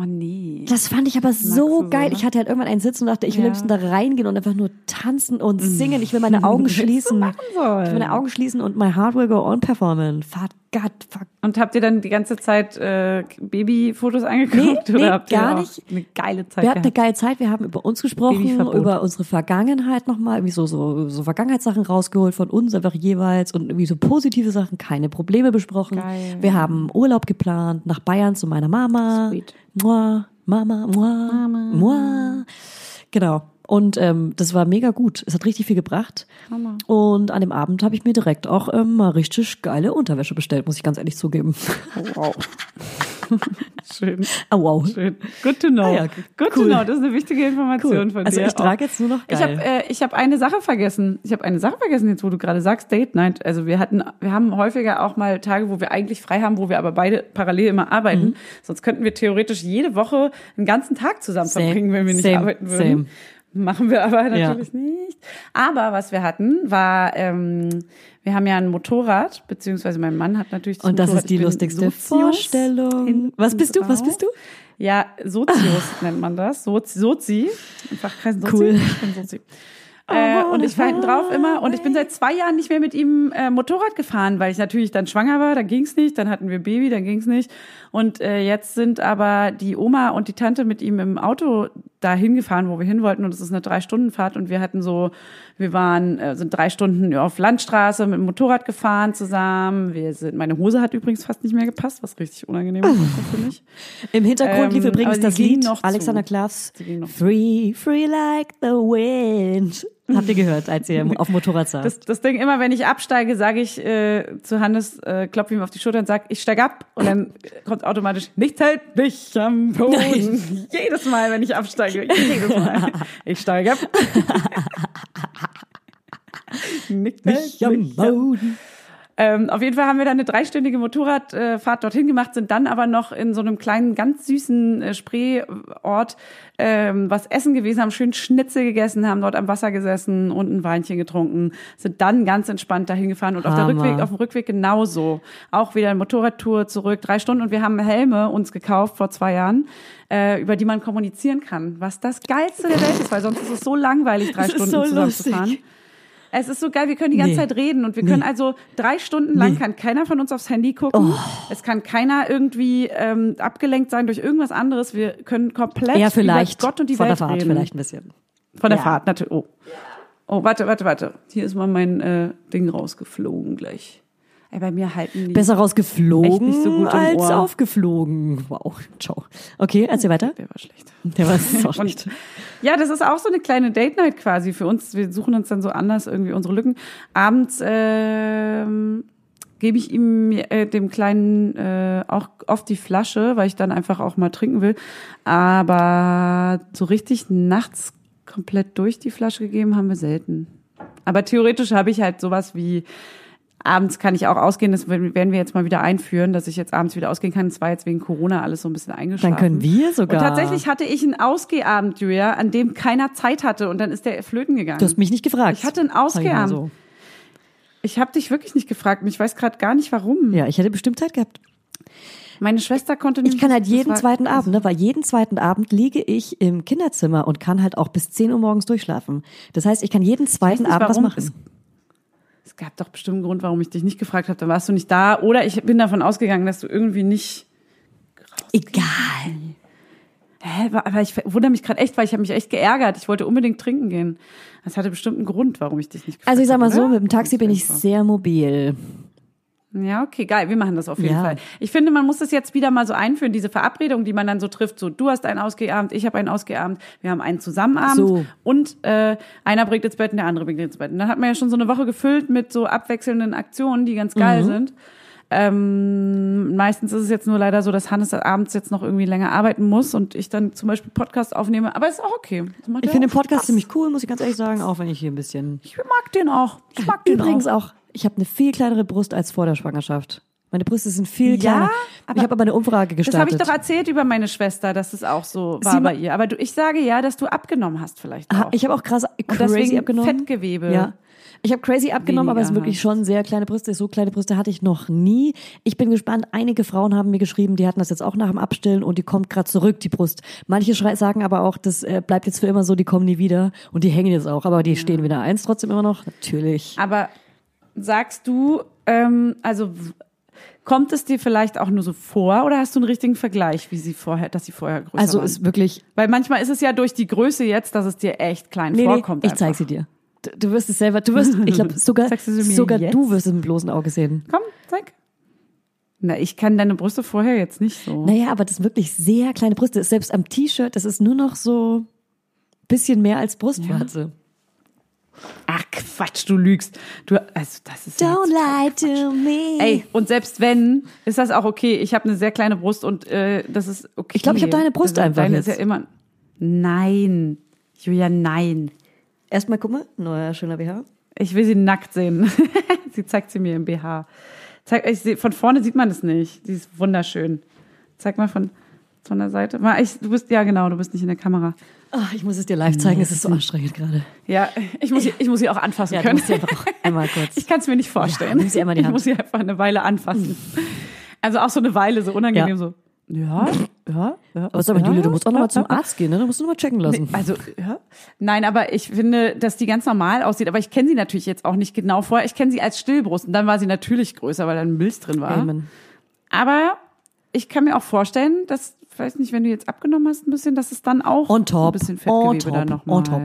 Oh nee. Das fand ich aber so du geil. ne? Ich hatte halt irgendwann einen Sitz und dachte, ich will Ja. am liebsten da reingehen und einfach nur tanzen und singen. Ich will meine Augen schließen. Ich will meine Augen schließen und my heart will go on performen. Fuck, God, fuck. Und habt ihr dann die ganze Zeit äh, Babyfotos angeguckt? Nee, oder nee, habt ihr gar nicht. Eine geile Zeit Wir hatten eine geile Zeit, wir haben über uns gesprochen, über unsere Vergangenheit nochmal, irgendwie so, so, so Vergangenheitssachen rausgeholt von uns einfach jeweils und irgendwie so positive Sachen, keine Probleme besprochen. Geil. Wir haben Urlaub geplant nach Bayern zu meiner Mama. Sweet. Moi, Mama, moi, Mama. moi. Genau. Und ähm, das war mega gut. Es hat richtig viel gebracht. Hammer. Und an dem Abend habe ich mir direkt auch ähm, mal richtig geile Unterwäsche bestellt, muss ich ganz ehrlich zugeben. Wow. Schön. Ah, wow. Schön. Good to know. Ah ja, Good cool. to know. Das ist eine wichtige Information Cool. von Also dir. ich trage jetzt nur noch Ich geil. habe äh, ich hab eine Sache vergessen. Ich habe eine Sache vergessen, jetzt wo du gerade sagst, Date Night. Also wir hatten, wir haben häufiger auch mal Tage, wo wir eigentlich frei haben, wo wir aber beide parallel immer arbeiten. Mhm. Sonst könnten wir theoretisch jede Woche einen ganzen Tag zusammen Same. verbringen, wenn wir nicht Same. arbeiten würden. Same. Machen wir aber Ja. natürlich nicht. Aber was wir hatten, war, ähm, wir haben ja ein Motorrad, beziehungsweise mein Mann hat natürlich das Und das Motorrad. ist die lustigste Vorstellung. Was bist du? Was bist du? Ja, Sozius nennt man das. Sozi, Sozi. In Fachkreisen Sozi. Cool. Ich bin Sozi. Äh, und ich war hinten drauf immer und ich bin seit zwei Jahren nicht mehr mit ihm äh, Motorrad gefahren, weil ich natürlich dann schwanger war, dann ging's nicht, dann hatten wir Baby, dann ging's nicht. Und äh, jetzt sind aber die Oma und die Tante mit ihm im Auto dahin gefahren, wo wir hin wollten und es ist eine drei Stunden Fahrt und wir hatten so, wir waren äh, sind drei Stunden auf Landstraße mit dem Motorrad gefahren zusammen. Wir sind, meine Hose hat übrigens fast nicht mehr gepasst, was richtig unangenehm war für mich. Im Hintergrund Ähm, lief übrigens das Lied noch. Alexander Klavs Free, Free Like the Wind. Habt ihr gehört, als ihr auf dem Motorrad saß? Das, das Ding, immer wenn ich absteige, sage ich äh, zu Hannes, äh, klopfe ihm auf die Schulter und sag, ich steig ab. Und dann kommt automatisch, nichts hält mich am Boden. Nein. Jedes Mal, wenn ich absteige. Jedes Mal. Ich steige ab. nichts hält mich am Boden. Ähm, auf jeden Fall haben wir dann eine dreistündige Motorradfahrt dorthin gemacht, sind dann aber noch in so einem kleinen, ganz süßen äh, Spreeort ähm, was essen gewesen, haben schön Schnitzel gegessen, haben dort am Wasser gesessen und ein Weinchen getrunken, sind dann ganz entspannt dahin gefahren und auf, der. Rückweg, auf dem Rückweg genauso. Auch wieder eine Motorradtour zurück, drei Stunden und wir haben Helme uns gekauft vor zwei Jahren, äh, über die man kommunizieren kann, was das Geilste der Welt ist, weil sonst ist es so langweilig, drei Das Stunden so zusammen lustig. Es ist so geil, wir können die ganze Nee. Zeit reden und wir können Nee. also drei Stunden lang Nee. kann keiner von uns aufs Handy gucken. Oh. Es kann keiner irgendwie ähm, abgelenkt sein durch irgendwas anderes. Wir können komplett Eher vielleicht über Gott und die von Welt der Fahrt reden. vielleicht ein bisschen. Von der Ja. Fahrt, natürlich. Oh. oh, warte, warte, warte. Hier ist mal mein äh, Ding rausgeflogen gleich. Ey, bei mir halten die. Besser rausgeflogen nicht so gut als Ohr. aufgeflogen. Wow, ciao. Okay, erzähl weiter. Der war schlecht. Der war so schlecht. Und, ja, das ist auch so eine kleine Date Night quasi für uns. Wir suchen uns dann so anders irgendwie unsere Lücken. Abends ähm, gebe ich ihm äh, dem kleinen äh, auch oft die Flasche, weil ich dann einfach auch mal trinken will. Aber so richtig nachts komplett durch die Flasche gegeben haben wir selten. Aber theoretisch habe ich halt sowas wie abends kann ich auch ausgehen, das werden wir jetzt mal wieder einführen, dass ich jetzt abends wieder ausgehen kann. Es war jetzt wegen Corona alles so ein bisschen eingeschlafen. Dann können wir sogar. Und tatsächlich hatte ich einen Ausgehabend, Julia, an dem keiner Zeit hatte und dann ist der flöten gegangen. Du hast mich nicht gefragt. Ich hatte einen ich Ausgehabend. so. Ich habe dich wirklich nicht gefragt und ich weiß gerade gar nicht warum. Ja, ich hätte bestimmt Zeit gehabt. Meine Schwester konnte nämlich Ich kann halt jeden zweiten Abend, ne, weil jeden zweiten Abend liege ich im Kinderzimmer und kann halt auch bis 10 Uhr morgens durchschlafen. Das heißt, ich kann jeden zweiten nicht, Abend was machen. Gab doch bestimmt einen Grund, warum ich dich nicht gefragt habe. Dann warst du nicht da. Oder ich bin davon ausgegangen, dass du irgendwie nicht. Egal. Hä, aber ich wundere mich gerade echt, weil ich habe mich echt geärgert. Ich wollte unbedingt trinken gehen. Das hatte bestimmt einen Grund, warum ich dich nicht gefragt Also ich sag mal habe, so, mit dem Taxi bin ich sehr mobil. Ja, okay, geil. Wir machen das auf jeden Ja. Fall. Ich finde, man muss das jetzt wieder mal so einführen, diese Verabredung, die man dann so trifft. So, du hast einen Ausgehabend, ich habe einen Ausgehabend, wir haben einen Zusammenabend So. und äh, einer bringt ins Bett und der andere bringt ins Bett. Und dann hat man ja schon so eine Woche gefüllt mit so abwechselnden Aktionen, die ganz Mhm. geil sind. Ähm, meistens ist es jetzt nur leider so, dass Hannes abends jetzt noch irgendwie länger arbeiten muss und ich dann zum Beispiel Podcast aufnehme. Aber ist auch okay. Das Ich finde den Podcast Spaß. ziemlich cool, muss ich ganz ehrlich sagen, auch wenn ich hier ein bisschen. Ich mag den auch. Ich mag den Übrigens auch. auch, ich habe eine viel kleinere Brust als vor der Schwangerschaft. Meine Brüste sind viel Ja, kleiner. aber ich habe aber eine Umfrage Das gestartet. habe ich doch erzählt über meine Schwester, dass es auch so war Sie bei ihr. Aber du, ich sage ja, dass du abgenommen hast vielleicht auch. Ah, Ich habe auch krass Und crazy deswegen abgenommen. Fettgewebe. Ja. Ich habe crazy abgenommen, aber es sind wirklich schon sehr kleine Brüste. So kleine Brüste hatte ich noch nie. Ich bin gespannt. Einige Frauen haben mir geschrieben, die hatten das jetzt auch nach dem Abstillen und die kommt gerade zurück, die Brust. Manche sagen aber auch, das äh, bleibt jetzt für immer so, die kommen nie wieder. Und die hängen jetzt auch, aber die stehen wieder eins trotzdem immer noch. Natürlich. Aber sagst du, ähm, also kommt es dir vielleicht auch nur so vor oder hast du einen richtigen Vergleich, wie sie vorher, dass sie vorher größer Also waren? ist wirklich. Weil manchmal ist es ja durch die Größe jetzt, dass es dir echt klein Nee, nee, vorkommt. ich zeig sie dir. Du, wirst es selber, du wirst, ich glaube, sogar, du sogar jetzt? du wirst es mit bloßen Auge sehen. Komm, zeig. Na, ich kann deine Brüste vorher jetzt nicht so. Naja, aber das sind wirklich sehr kleine Brüste. Selbst am T-Shirt, das ist nur noch so bisschen mehr als Brustwarze. Ach Quatsch, du lügst. Du, also das ist ja Don't jetzt lie to me. Ey, und selbst wenn, ist das auch okay. Ich habe eine sehr kleine Brust und äh, das ist okay. Ich glaub, ich hab deine Brust also, einfach Deine ist ja jetzt. immer. Nein. Julia, nein. Erstmal guck mal, neuer schöner BH. Ich will sie nackt sehen. sie zeigt sie mir im BH. Zeig, ich seh, von vorne sieht man es nicht. Sie ist wunderschön. Zeig mal von, von der Seite. Mal, ich, du bist, ja genau, du bist nicht in der Kamera. Ach, ich muss es dir live zeigen, es ist so anstrengend gerade. Ja, ich muss, sie- ich muss sie auch anfassen Ja, du können. musst sie einfach einmal kurz. Ich kann es mir nicht vorstellen. Ja, nimm sie einmal in die Ich Hand. muss sie einfach eine Weile anfassen. Also auch so eine Weile, so unangenehm Ja. so. Ja, ja, ja. Aber sag mal, Julia, du musst auch nochmal zum. Arzt gehen, ne? Du musst nochmal checken lassen. Nee, also, ja. Nein, aber ich finde, dass die ganz normal aussieht. Aber ich kenne sie natürlich jetzt auch nicht genau vorher. Ich kenne sie als Stillbrust. Und dann war sie natürlich größer, weil da ein Milch drin war. Amen. Aber ich kann mir auch vorstellen, dass, weiß nicht, wenn du jetzt abgenommen hast ein bisschen, dass es dann auch On top. ein bisschen On Fettgewebe top. dann nochmal. On top.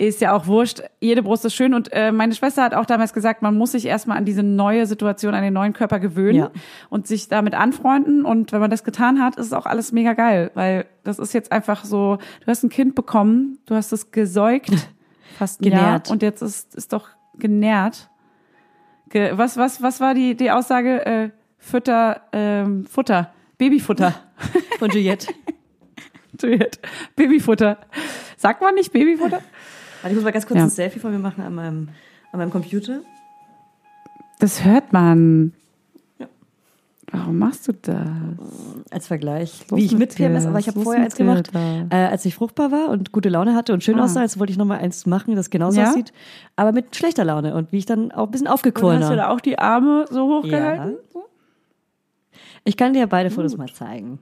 Ist ja auch wurscht. Jede Brust ist schön. Und äh, meine Schwester hat auch damals gesagt, man muss sich erstmal an diese neue Situation, an den neuen Körper gewöhnen Ja. und sich damit anfreunden. Und wenn man das getan hat, ist es auch alles mega geil. Weil das ist jetzt einfach so, du hast ein Kind bekommen, du hast es gesäugt, fast ein Genährt. Jahr, und jetzt ist es doch genährt. Ge was, was, was war die, die Aussage? Äh, Fütter, ähm, Futter, Babyfutter. Von Juliette. Juliette. Babyfutter. Sagt man nicht Babyfutter? Warte, ich muss mal ganz kurz Ja. ein Selfie von mir machen an meinem, an meinem Computer. Das hört man. Warum machst du das? Als Vergleich, Was wie ich mit mit PMS, aber ich habe vorher eins gemacht, äh, als ich fruchtbar war und gute Laune hatte und schön Ah. aussah, jetzt wollte ich nochmal eins machen, das genauso Ja? aussieht, aber mit schlechter Laune und wie ich dann auch ein bisschen Und hast du da auch die Arme so hochgehalten? Ich kann dir beide Fotos mal zeigen.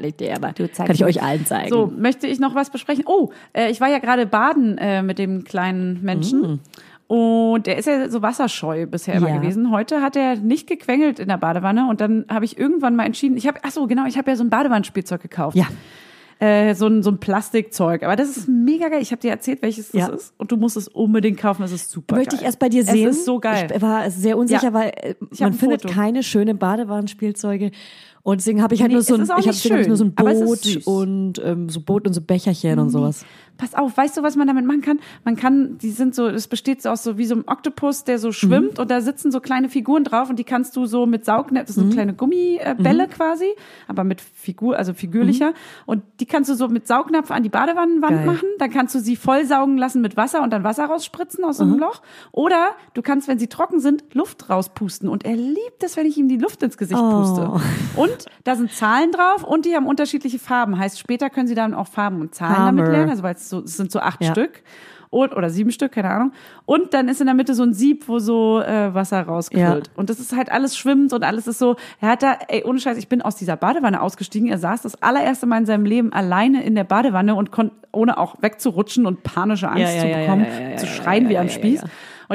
Nicht der, aber zeigst kann ich euch allen zeigen. So, möchte ich noch was besprechen? Oh, äh, ich war ja gerade baden äh, mit dem kleinen Menschen. Und der ist ja so wasserscheu bisher immer Ja. gewesen. Heute hat er nicht gequengelt in der Badewanne und dann habe ich irgendwann mal entschieden, ich habe, ach so, genau, ich habe ja so ein Badewannenspielzeug gekauft. Ja. Äh, so, ein, so ein Plastikzeug. Aber das ist mega geil. Ich habe dir erzählt, welches Ja. das ist. Und du musst es unbedingt kaufen. Das ist super Möchte geil. ich erst bei dir sehen. Es ist so geil. Ich war sehr unsicher, Ja. weil äh, man findet Foto. keine schönen Badewanenspielzeuge. Und deswegen habe ich halt Nee, nur so ein, ich habe hab nur so ein Boot und ähm, so Boot und so Becherchen und sowas. Pass auf, weißt du, was man damit machen kann? Man kann, die sind so, es besteht so aus so wie so einem Oktopus, der so schwimmt und da sitzen so kleine Figuren drauf und die kannst du so mit Saugnäpfen, das sind so kleine Gummibälle quasi, aber mit Figur, also figürlicher und die kannst du so mit Saugnapf an die Badewannenwand Geil. machen, dann kannst du sie voll saugen lassen mit Wasser und dann Wasser rausspritzen aus so einem Loch oder du kannst, wenn sie trocken sind, Luft rauspusten und er liebt es, wenn ich ihm die Luft ins Gesicht Oh. puste. Und da sind Zahlen drauf und die haben unterschiedliche Farben, heißt später können sie dann auch Farben und Zahlen Hammer. damit lernen, also weil es so, es sind so acht Ja. Stück und, oder sieben Stück, keine Ahnung. Und dann ist in der Mitte so ein Sieb, wo so äh, Wasser rausquillt. Ja. Und das ist halt alles schwimmend und alles ist so. Er hat da, ey, ohne Scheiß, ich bin aus dieser Badewanne ausgestiegen. Er saß das allererste Mal in seinem Leben alleine in der Badewanne und konnte, ohne auch wegzurutschen und panische Angst Ja, ja, zu bekommen, zu schreien wie am Spieß.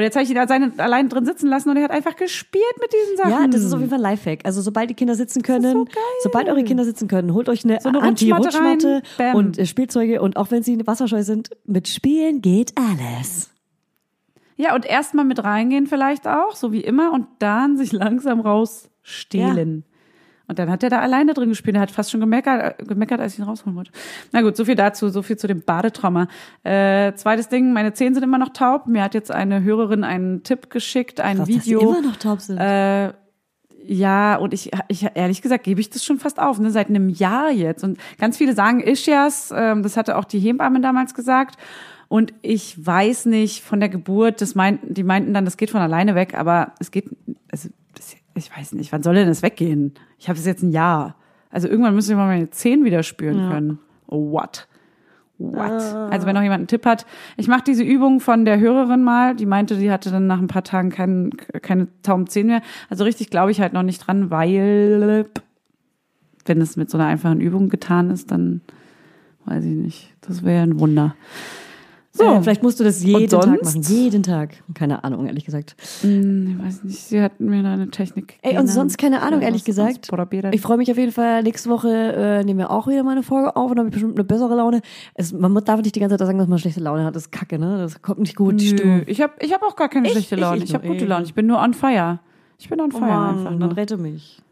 Ja. Und jetzt habe ich ihn da seine, allein drin sitzen lassen und er hat einfach gespielt mit diesen Sachen. Ja, das ist auf jeden Fall ein Lifehack. Also sobald die Kinder sitzen können, so sobald eure Kinder sitzen können, holt euch eine, So eine Rutschmatte Anti-Rutschmatte und äh, Spielzeuge und auch wenn sie wasserscheu sind, mit Spielen geht alles. Ja, und erstmal mit reingehen vielleicht auch, so wie immer, und dann sich langsam rausstehlen. Und dann hat er da alleine drin gespielt. Er hat fast schon gemeckert, äh, gemeckert, als ich ihn rausholen wollte. Na gut, so viel dazu, so viel zu dem Badetrauma. Äh, zweites Ding, meine Zähne sind immer noch taub. Mir hat jetzt eine Hörerin einen Tipp geschickt, ein Krass, dass sie Video. immer noch taub sind. Äh, ja, und ich, ich ehrlich gesagt gebe ich das schon fast auf, ne, seit einem Jahr jetzt. Und ganz viele sagen Ischias, ähm, das hatte auch die Hebamme damals gesagt. Und ich weiß nicht von der Geburt, das meinten, die meinten dann, das geht von alleine weg, aber es geht, also, ich weiß nicht, wann soll denn das weggehen? Ich habe das jetzt ein Jahr. Also irgendwann müssen wir mal meine Zähne wieder spüren können. Oh, what? What? Also wenn noch jemand einen Tipp hat, ich mache diese Übung von der Hörerin mal, die meinte, die hatte dann nach ein paar Tagen kein, keine tauben Zähne mehr. Also richtig glaube ich halt noch nicht dran, weil wenn es mit so einer einfachen Übung getan ist, dann weiß ich nicht. Das wäre ein Wunder. So, Äh, vielleicht musst du das jeden Tag machen. Jeden Tag. Keine Ahnung, ehrlich gesagt. Hm, ich weiß nicht, sie hat mir da eine Technik Ey, und sonst keine Ahnung, ehrlich gesagt. Ich freue mich auf jeden Fall. Nächste Woche äh, nehmen wir auch wieder mal eine Folge auf und dann habe ich bestimmt eine bessere Laune. Es, man darf nicht die ganze Zeit sagen, dass man schlechte Laune hat. Das ist kacke, ne? Das kommt nicht gut, die Nö, Stimmung. ich habe ich hab auch gar keine Ich- schlechte ich- Laune. ich Ich, habe nur gute eh. Laune. Ich bin nur on fire. Ich bin on Oh fire Mann, einfach. dann Nur. rette mich.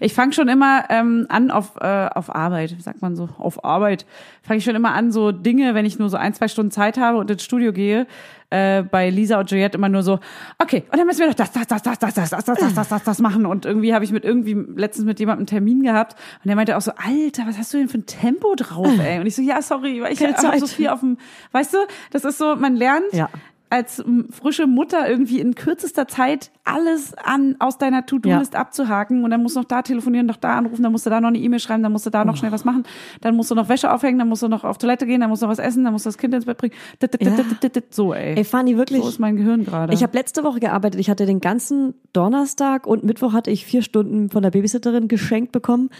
Ich fange schon immer ähm, an auf, äh, auf Arbeit, sagt man so, auf Arbeit. Fange ich schon immer an, so Dinge, wenn ich nur so ein, zwei Stunden Zeit habe und ins Studio gehe, äh, bei Lisa und Juliette immer nur so, okay, und dann müssen wir noch das, das, das, das, das, das, das, das, das, das, das, das machen. Und irgendwie habe ich mit irgendwie letztens mit jemandem einen Termin gehabt und der meinte auch so, Alter, was hast du denn für ein Tempo drauf, ey? Und ich so, ja, sorry, weil ich habe so viel auf dem, weißt du, das ist so, man lernt, Ja. als frische Mutter irgendwie in kürzester Zeit alles an aus deiner To-Do-List abzuhaken und dann musst du noch da telefonieren, noch da anrufen, dann musst du da noch eine E-Mail schreiben, dann musst du da Oh. noch schnell was machen, dann musst du noch Wäsche aufhängen, dann musst du noch auf Toilette gehen, dann musst du noch was essen, dann musst du das Kind ins Bett bringen. Ja. So, ey. Ey, Fanny, wirklich. so ist mein Gehirn gerade. Ich habe letzte Woche gearbeitet. Ich hatte den ganzen Donnerstag und Mittwoch hatte ich vier Stunden von der Babysitterin geschenkt bekommen.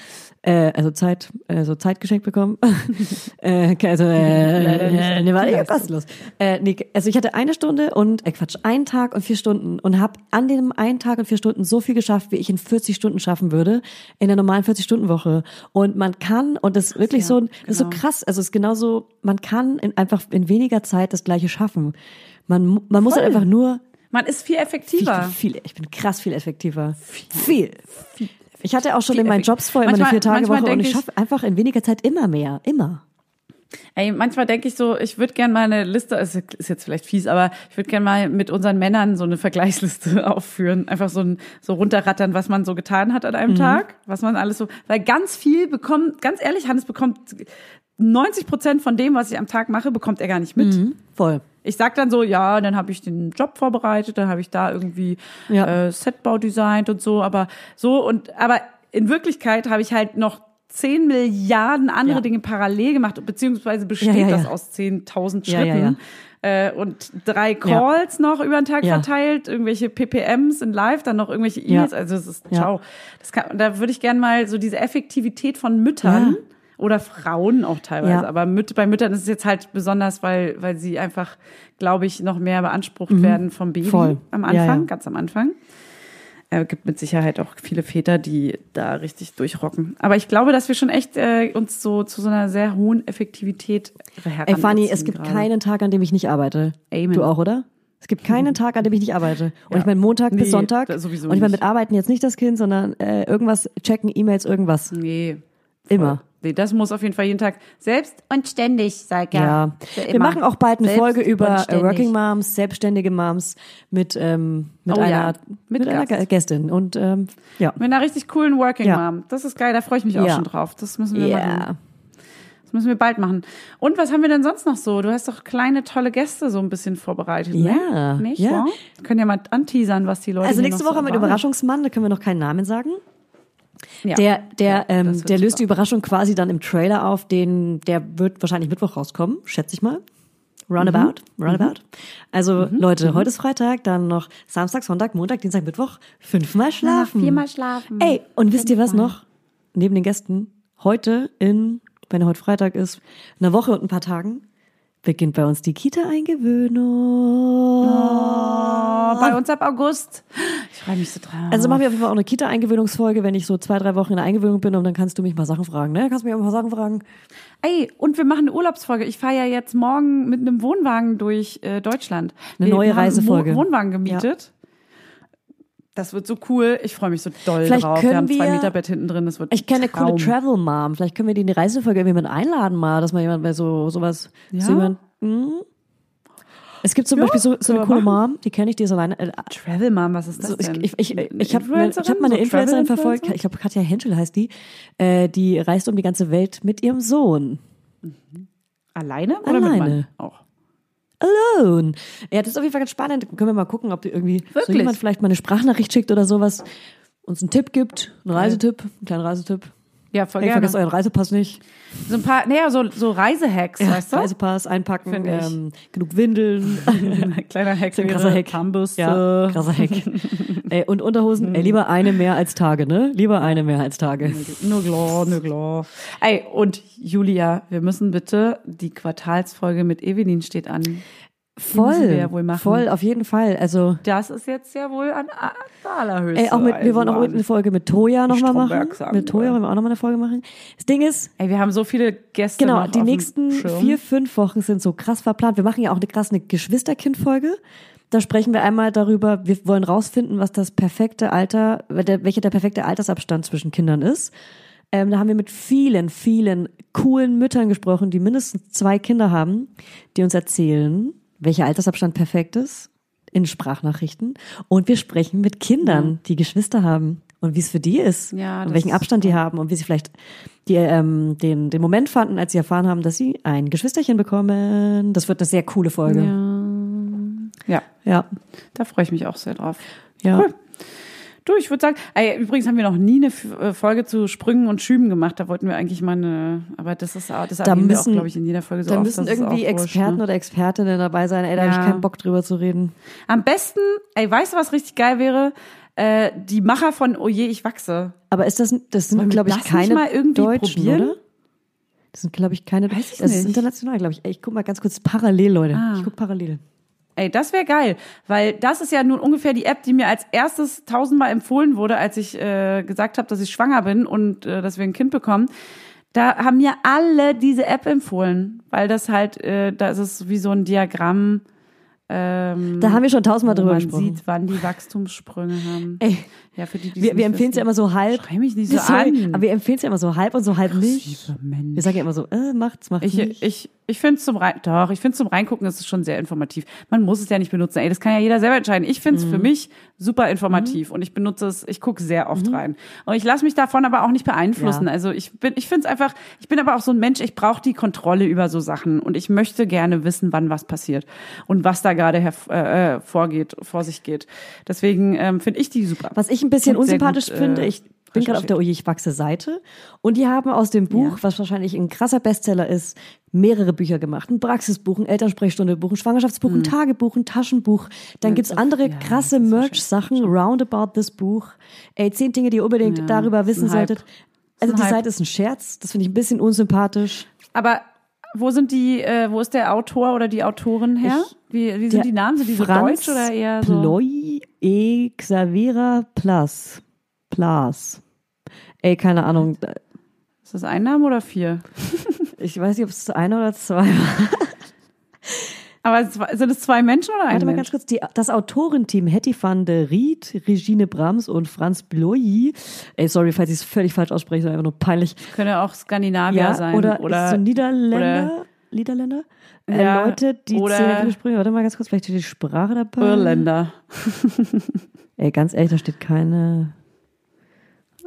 Äh, also Zeit, also Zeit geschenkt bekommen. äh, also, äh, nee, warte, ja, kostenlos. Äh, nee, also ich hatte eine Stunde und, äh, Quatsch, einen Tag und vier Stunden und habe an dem einen Tag und vier Stunden so viel geschafft, wie ich in 40 Stunden schaffen würde, in der normalen 40-Stunden-Woche. Und man kann, und das ist wirklich ja, so, das ist so genau. krass, also es ist genauso, man kann in, einfach in weniger Zeit das Gleiche schaffen. Man, man muss halt einfach nur man ist viel viel, effektiver. viel, ich bin krass viel effektiver. Viel. Ich hatte auch schon Viel in meinen Jobs vorher immer eine Vier-Tage-Woche und ich- schaffe einfach in weniger Zeit immer mehr. Immer. Ey, manchmal denke ich so, ich würde gerne mal eine Liste, also ist jetzt vielleicht fies, aber ich würde gerne mal mit unseren Männern so eine Vergleichsliste aufführen. Einfach so ein, so runterrattern, was man so getan hat an einem Tag, was man alles so, weil ganz viel bekommt, ganz ehrlich, Hannes bekommt 90 Prozent von dem, was ich am Tag mache, bekommt er gar nicht mit. Voll. Ich sag dann so, ja, dann habe ich den Job vorbereitet, dann habe ich da irgendwie Ja. äh, Setbau designt und so, aber so und aber in Wirklichkeit habe ich halt noch 10 Milliarden andere Ja. Dinge parallel gemacht, beziehungsweise besteht Ja, ja, ja. das aus 10.000 Ja, ja, Schritten. Äh, und drei Calls noch über den Tag Ja. verteilt, irgendwelche PPMs in Live, dann noch irgendwelche E-Mails, Ja. also es ist, Ja. ciao. Das kann, da würde ich gerne mal so diese Effektivität von Müttern Ja. oder Frauen auch teilweise, Ja. aber Müt bei Müttern ist es jetzt halt besonders, weil, weil sie einfach, glaube ich, noch mehr beansprucht werden vom Baby Mhm. Voll. am Ja, Anfang, ja. ganz am Anfang. Er gibt mit Sicherheit auch viele Väter, die da richtig durchrocken. Aber ich glaube, dass wir schon echt äh, uns so zu so einer sehr hohen Effektivität Ey, Fanny, es gibt gerade. keinen Tag, an dem ich nicht arbeite. Amen. Du auch, oder? Es gibt keinen Tag, an dem ich nicht arbeite. Und Ja. ich meine Montag bis Nee, Sonntag. da sowieso und ich meine mit Arbeiten jetzt nicht das Kind, sondern äh, irgendwas checken, E-Mails, irgendwas. Nee. Immer. Nee, das muss auf jeden Fall jeden Tag selbst und ständig, sag ja. Ja. Wir machen auch bald eine Selbst Folge über äh. Working Moms, selbstständige Moms mit, ähm, mit Oh einer, ja, mit mit einer. Gästin. Und ähm, ja. Mit einer richtig coolen Working Ja. Mom. Das ist geil, da freue ich mich auch Ja. schon drauf. Das müssen wir machen. Ja. Das müssen wir bald machen. Und was haben wir denn sonst noch so? Du hast doch kleine, tolle Gäste so ein bisschen vorbereitet, Ja, ne? Nicht ja. Wir können ja mal anteasern, was die Leute Also nächste Woche so haben wir einen. Überraschungsmann, da können wir noch keinen Namen sagen. Ja. Der, der, Ja, ähm, der löst super. die Überraschung quasi dann im Trailer auf, den, der wird wahrscheinlich Mittwoch rauskommen, schätze ich mal. Roundabout, Mhm. roundabout. Also Leute, heute ist Freitag, dann noch Samstag, Sonntag, Montag, Dienstag, Mittwoch, fünfmal schlafen. Viermal schlafen. Ey, und wisst ihr was noch? Neben den Gästen, heute in, wenn heute Freitag ist, einer Woche und ein paar Tagen, beginnt bei uns die Kita-Eingewöhnung. Oh, bei uns ab August. Ich freue mich so drauf. Also machen wir auf jeden Fall auch eine Kita-Eingewöhnungsfolge, wenn ich so zwei, drei Wochen in der Eingewöhnung bin und dann kannst du mich mal Sachen fragen, ne? Kannst du mich auch paar Sachen fragen? Ey, und wir machen eine Urlaubsfolge. Ich fahre ja jetzt morgen mit einem Wohnwagen durch äh, Deutschland. Eine wir neue Reisefolge. Wohnwagen gemietet. Das wird so cool. Ich freue mich so doll Vielleicht drauf. können wir haben zwei Meter Bett hinten drin. Das wird Ich kenne eine coole. Travel Mom. Vielleicht können wir die in die Reisefolge mit einladen mal, dass mal jemand bei so sowas. Ja? So jemand, hm? Es gibt zum Ja, Beispiel so, so eine coole wir Mom, die kenne ich, die ist alleine. Äh, Travel Mom, was ist das so, ich denn? ich, ich, ich, ich habe Influencerin? hab mal eine So Influencerin verfolgt, ich glaube Katja Henschel heißt die, äh, die reist um die ganze Welt mit ihrem Sohn. Alleine oder mit Alleine. Mann? Auch. Alone. Ja, das ist auf jeden Fall ganz spannend. Können wir mal gucken, ob irgendwie so Wirklich? jemand vielleicht mal eine Sprachnachricht schickt oder sowas, uns einen Tipp gibt, einen Reisetipp, einen kleinen Reisetipp. Ja, voll Hey, gerne. vergesst euren Reisepass nicht. So ein paar, naja, so, so Reisehacks, weißt du? Reisepass einpacken, ähm, genug Windeln. Kleiner Hack, ein krasser Hack. Zahnbürste. ja, krasser Hack. Ey, und Unterhosen, ey, lieber eine mehr als Tage, ne? Lieber eine mehr als Tage. Nur klar, nur klar. Ey, und Julia, wir müssen bitte, die Quartalsfolge mit Evelyn steht an. Voll, ja wohl machen. voll, auf jeden Fall. Also, Das ist jetzt ja wohl an a- allerhöchste. ey, auch mit, wir wollen auch eine Folge mit Toya nochmal machen. Mit Toya wollen. wir auch nochmal eine Folge machen. Das Ding ist, Ey, wir haben so viele Gäste Genau, die nächsten vier, fünf Wochen sind so krass verplant. Wir machen ja auch eine krass eine Geschwisterkind-Folge. Da sprechen wir einmal darüber, wir wollen rausfinden, was das perfekte Alter, welcher der perfekte Altersabstand zwischen Kindern ist. Ähm, da haben wir mit vielen, vielen coolen Müttern gesprochen, die mindestens zwei Kinder haben, die uns erzählen, welcher Altersabstand perfekt ist in Sprachnachrichten. Und wir sprechen mit Kindern, die Geschwister haben und wie es für die ist Ja, und welchen Abstand die haben und wie sie vielleicht die, ähm, den, den Moment fanden, als sie erfahren haben, dass sie ein Geschwisterchen bekommen. Das wird eine sehr coole Folge. Ja, Ja. da freue ich mich auch sehr drauf. Ja. Cool. Du, ich würde sagen, ey, übrigens haben wir noch nie eine äh, Folge zu Sprüngen und Schüben gemacht. Da wollten wir eigentlich mal eine, aber das ist auch, das Da erwähnen wir müssen- auch, glaube ich, in jeder Folge so Da oft, müssen ist irgendwie wurscht, Experten ne? oder Expertinnen dabei sein. Ey, da habe Ja. ich keinen Bock drüber zu reden. Am besten, ey, weißt du, was richtig geil wäre? Äh, die Macher von Oje, ich wachse. Aber ist das, das sind, glaube ich, das keine mal irgendwie Deutschen, probieren? oder? Das sind, glaube ich, keine. Weiß ich das ist nicht. international, glaube ich. Ey, ich guck mal ganz kurz parallel, Leute. Ah. Ich guck parallel. Ey, das wäre geil, weil das ist ja nun ungefähr die App, die mir als erstes tausendmal empfohlen wurde, als ich äh, gesagt habe, dass ich schwanger bin und äh, dass wir ein Kind bekommen. Da haben mir alle diese App empfohlen, weil das halt, äh, da ist es wie so ein Diagramm. Ähm, Da haben wir schon tausendmal drüber man gesprochen. sieht, wann die Wachstumssprünge haben. Ey, ja, für die, die wir, wir empfehlen es ja immer so halb. Schrei mich nicht so Sorry, an. Aber wir empfehlen es ja immer so halb und so halb nicht. Lieber Mensch. Wir sagen ja immer so, äh, macht's, macht's Ich, nicht. ich, ich finde zum Rein, doch, ich finde zum Reingucken ist es schon sehr informativ. Man muss es ja nicht benutzen. Ey, das kann ja jeder selber entscheiden. Ich finde es Mhm. für mich super informativ und ich benutze es, ich gucke sehr oft rein. Und ich lasse mich davon aber auch nicht beeinflussen. Mhm. Ja. Also ich bin, ich finde es einfach, ich bin aber auch so ein Mensch, ich brauche die Kontrolle über so Sachen und ich möchte gerne wissen, wann was passiert und was da gerade äh, äh, vorgeht, vor sich geht. Deswegen ähm, finde ich die super. Was ich ein bisschen unsympathisch gut, äh, finde, ich bin gerade auf der Oje, ich wachse Seite und die haben aus dem Buch, was wahrscheinlich ein krasser Bestseller ist, mehrere Bücher gemacht. Ein Praxisbuch, ein Elternsprechstundebuch, ein Schwangerschaftsbuch, ein Tagebuch, ein Taschenbuch. Dann gibt's andere ja, krasse Merch-Sachen, roundabout this Buch. Ey, zehn Dinge, die ihr unbedingt Ja, darüber wissen solltet. Also die Hype. Seite ist ein Scherz, das finde ich ein bisschen unsympathisch. Aber wo sind die, äh, wo ist der Autor oder die Autorin her? Ich- wie, wie sind die Namen? Sind die so Franz deutsch oder eher so? Ploy E. Xavera Plus. Plus. Ey, keine Ahnung. Ist das ein Name oder vier? Ich weiß nicht, ob es eine oder zwei war. Aber sind es zwei Menschen oder ein Warte mal Mensch? ganz kurz. Die, das Autorenteam Hetty van der Riet, Regine Brams und Franz Bloy. Ey, sorry, falls ich es völlig falsch ausspreche, ist einfach nur peinlich. Könnte auch Skandinavier Ja, sein. oder, oder so Niederländer. Niederländer? Äh, Ja, Leute, die oder- zehn. Warte mal ganz kurz, vielleicht steht die Sprache dabei. Irländer. Ey, ganz ehrlich, da steht keine.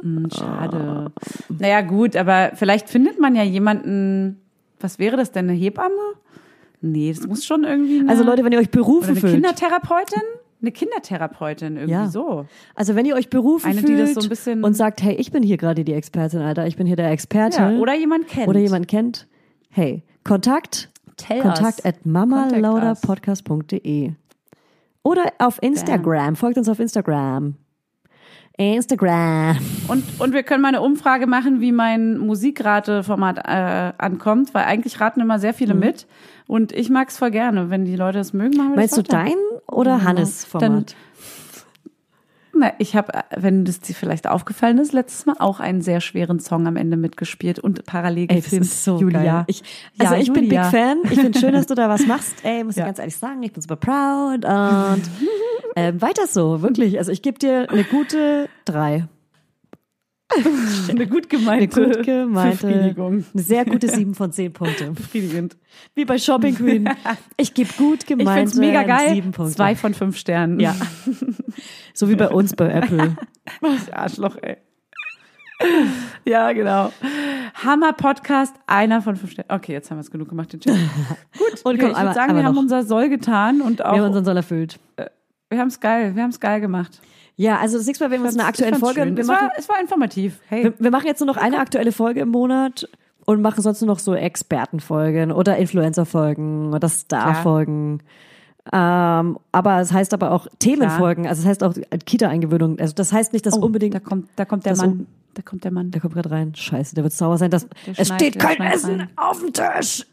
Hm, schade. Naja, gut, aber vielleicht findet man ja jemanden. Was wäre das denn? Eine Hebamme? Nee, das muss schon irgendwie. Eine, Also Leute, wenn ihr euch berufen eine fühlt. Kindertherapeutin? Eine Kindertherapeutin, irgendwie Ja. so. Also wenn ihr euch berufen Eine, fühlt so ein bisschen- und sagt, hey, ich bin hier gerade die Expertin, Alter, ich bin hier der Experte. Ja, oder jemand kennt. oder jemand kennt. Hey, Kontakt, Tell Kontakt us. at mamalauderpodcast.de oder auf Instagram. Folgt uns auf Instagram. Instagram. Und, und wir können mal eine Umfrage machen, wie mein Musikrateformat äh, ankommt, weil eigentlich raten immer sehr Mhm. viele mit. Und ich mag's voll gerne. Wenn die Leute das mögen, machen wir Meinst du das weiter. dein oder Hannes Format? Na, ich habe, wenn das dir vielleicht aufgefallen ist, letztes Mal auch einen sehr schweren Song am Ende mitgespielt und parallel Ey, gefilmt. so Julia. Ich, also Ja, ich bin Big Julia. Fan. Ich finde schön, dass du da was machst. Ey, muss ich Ja. ganz ehrlich sagen, ich bin super proud und ähm, weiter so, wirklich. Also ich gebe dir eine gute drei. Eine gut Eine gemeinte gut gemeinte, Befriedigung. eine sehr gute sieben von zehn Punkte. Befriedigend. Wie bei Shopping Queen. Ich gebe gut Ich gemeinte find's mega geil. sieben Punkte. Zwei von fünf Sternen. Ja. So wie bei uns bei Apple. Arschloch, ey. Ja, genau. Hammer Podcast, einer von fünf Sternen. Okay, jetzt haben wir es genug gemacht, den Chat. Gut, Und okay, komm, ich würde sagen, wir haben noch. unser Soll getan und auch, Wir haben unseren Soll erfüllt. wir haben es geil, wir haben es geil gemacht. Ja, also das nächste Mal, wenn wir uns eine aktuelle Folge, schön. wir Es machen, war, es war informativ. Hey. wir, wir machen jetzt nur noch eine aktuelle Folge im Monat und machen sonst nur noch so Expertenfolgen oder Influencer-Folgen oder Star-Folgen. Ähm, aber es heißt aber auch Themenfolgen, also es heißt auch Kita-Eingewöhnung. Also das heißt nicht, dass unbedingt Oh, da kommt, da kommt der Mann. Da kommt der Mann. Der kommt gerade rein. Scheiße, der wird sauer sein. Dass, Der es steht kein Essen rein. auf dem Tisch.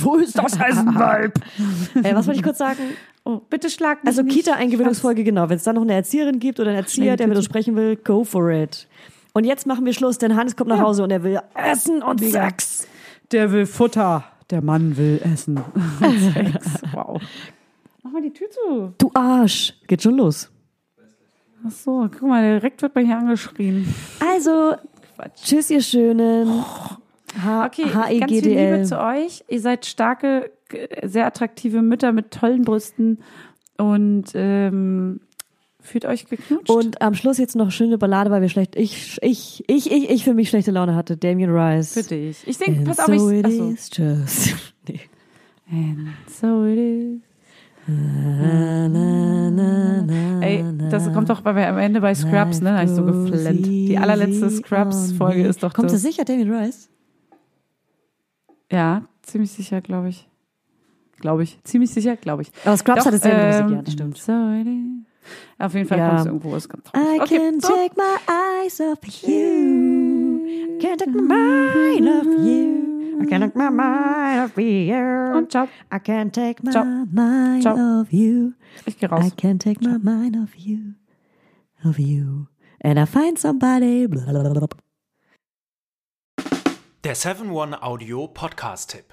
Wo ist das Essen, Weib? äh, was wollte ich kurz sagen? Oh, bitte schlag mich Also. Kita-Eingewöhnungsfolge, genau. Wenn es da noch eine Erzieherin gibt oder einen Erzieher, der mit uns sprechen will, go for it. Und jetzt machen wir Schluss, denn Hannes kommt nach Hause und er will Essen und Sex. Der will Futter. Der Mann will essen. Sex. Wow. Mach mal die Tür zu. Du Arsch. Geht schon los. Ach so, guck mal, direkt wird man hier angeschrien. Also, Quatsch. tschüss, ihr Schönen. H Okay, ganz viel Liebe zu euch. Ihr seid starke, sehr attraktive Mütter mit tollen Brüsten und ähm, fühlt euch geknutscht. Und am Schluss jetzt noch schöne Ballade, weil wir schlecht, ich, ich, ich, ich, ich für mich schlechte Laune hatte. Damien Rice. für dich. Ich denke, And pass auf, so ich. it Achso. is just. Nee. And so it is. Na, na, na, Ey, das kommt doch bei, am Ende bei Scrubs, ne? Da ich so geflennt. Die allerletzte Scrubs-Folge ist doch Kommt das. das sicher, Damien Rice? Ja, ziemlich sicher, glaube ich. Glaube ich. Ziemlich sicher, glaube ich. Aber Scrubs Doch, hat es selber ähm, Musik, ja, das stimmt. So it is. Auf jeden Fall Ja. kommt es irgendwo, ganz I. Okay, can't so. take my eyes off you. I can't take my mind off you. I can't take my mind off you. Und ciao. I can't take my Ciao. mind Ciao. off you. Ich gehe I raus. can't take my mind off you. Of you. And I find somebody. Blablabla. Der 7-One Audio Podcast-Tipp.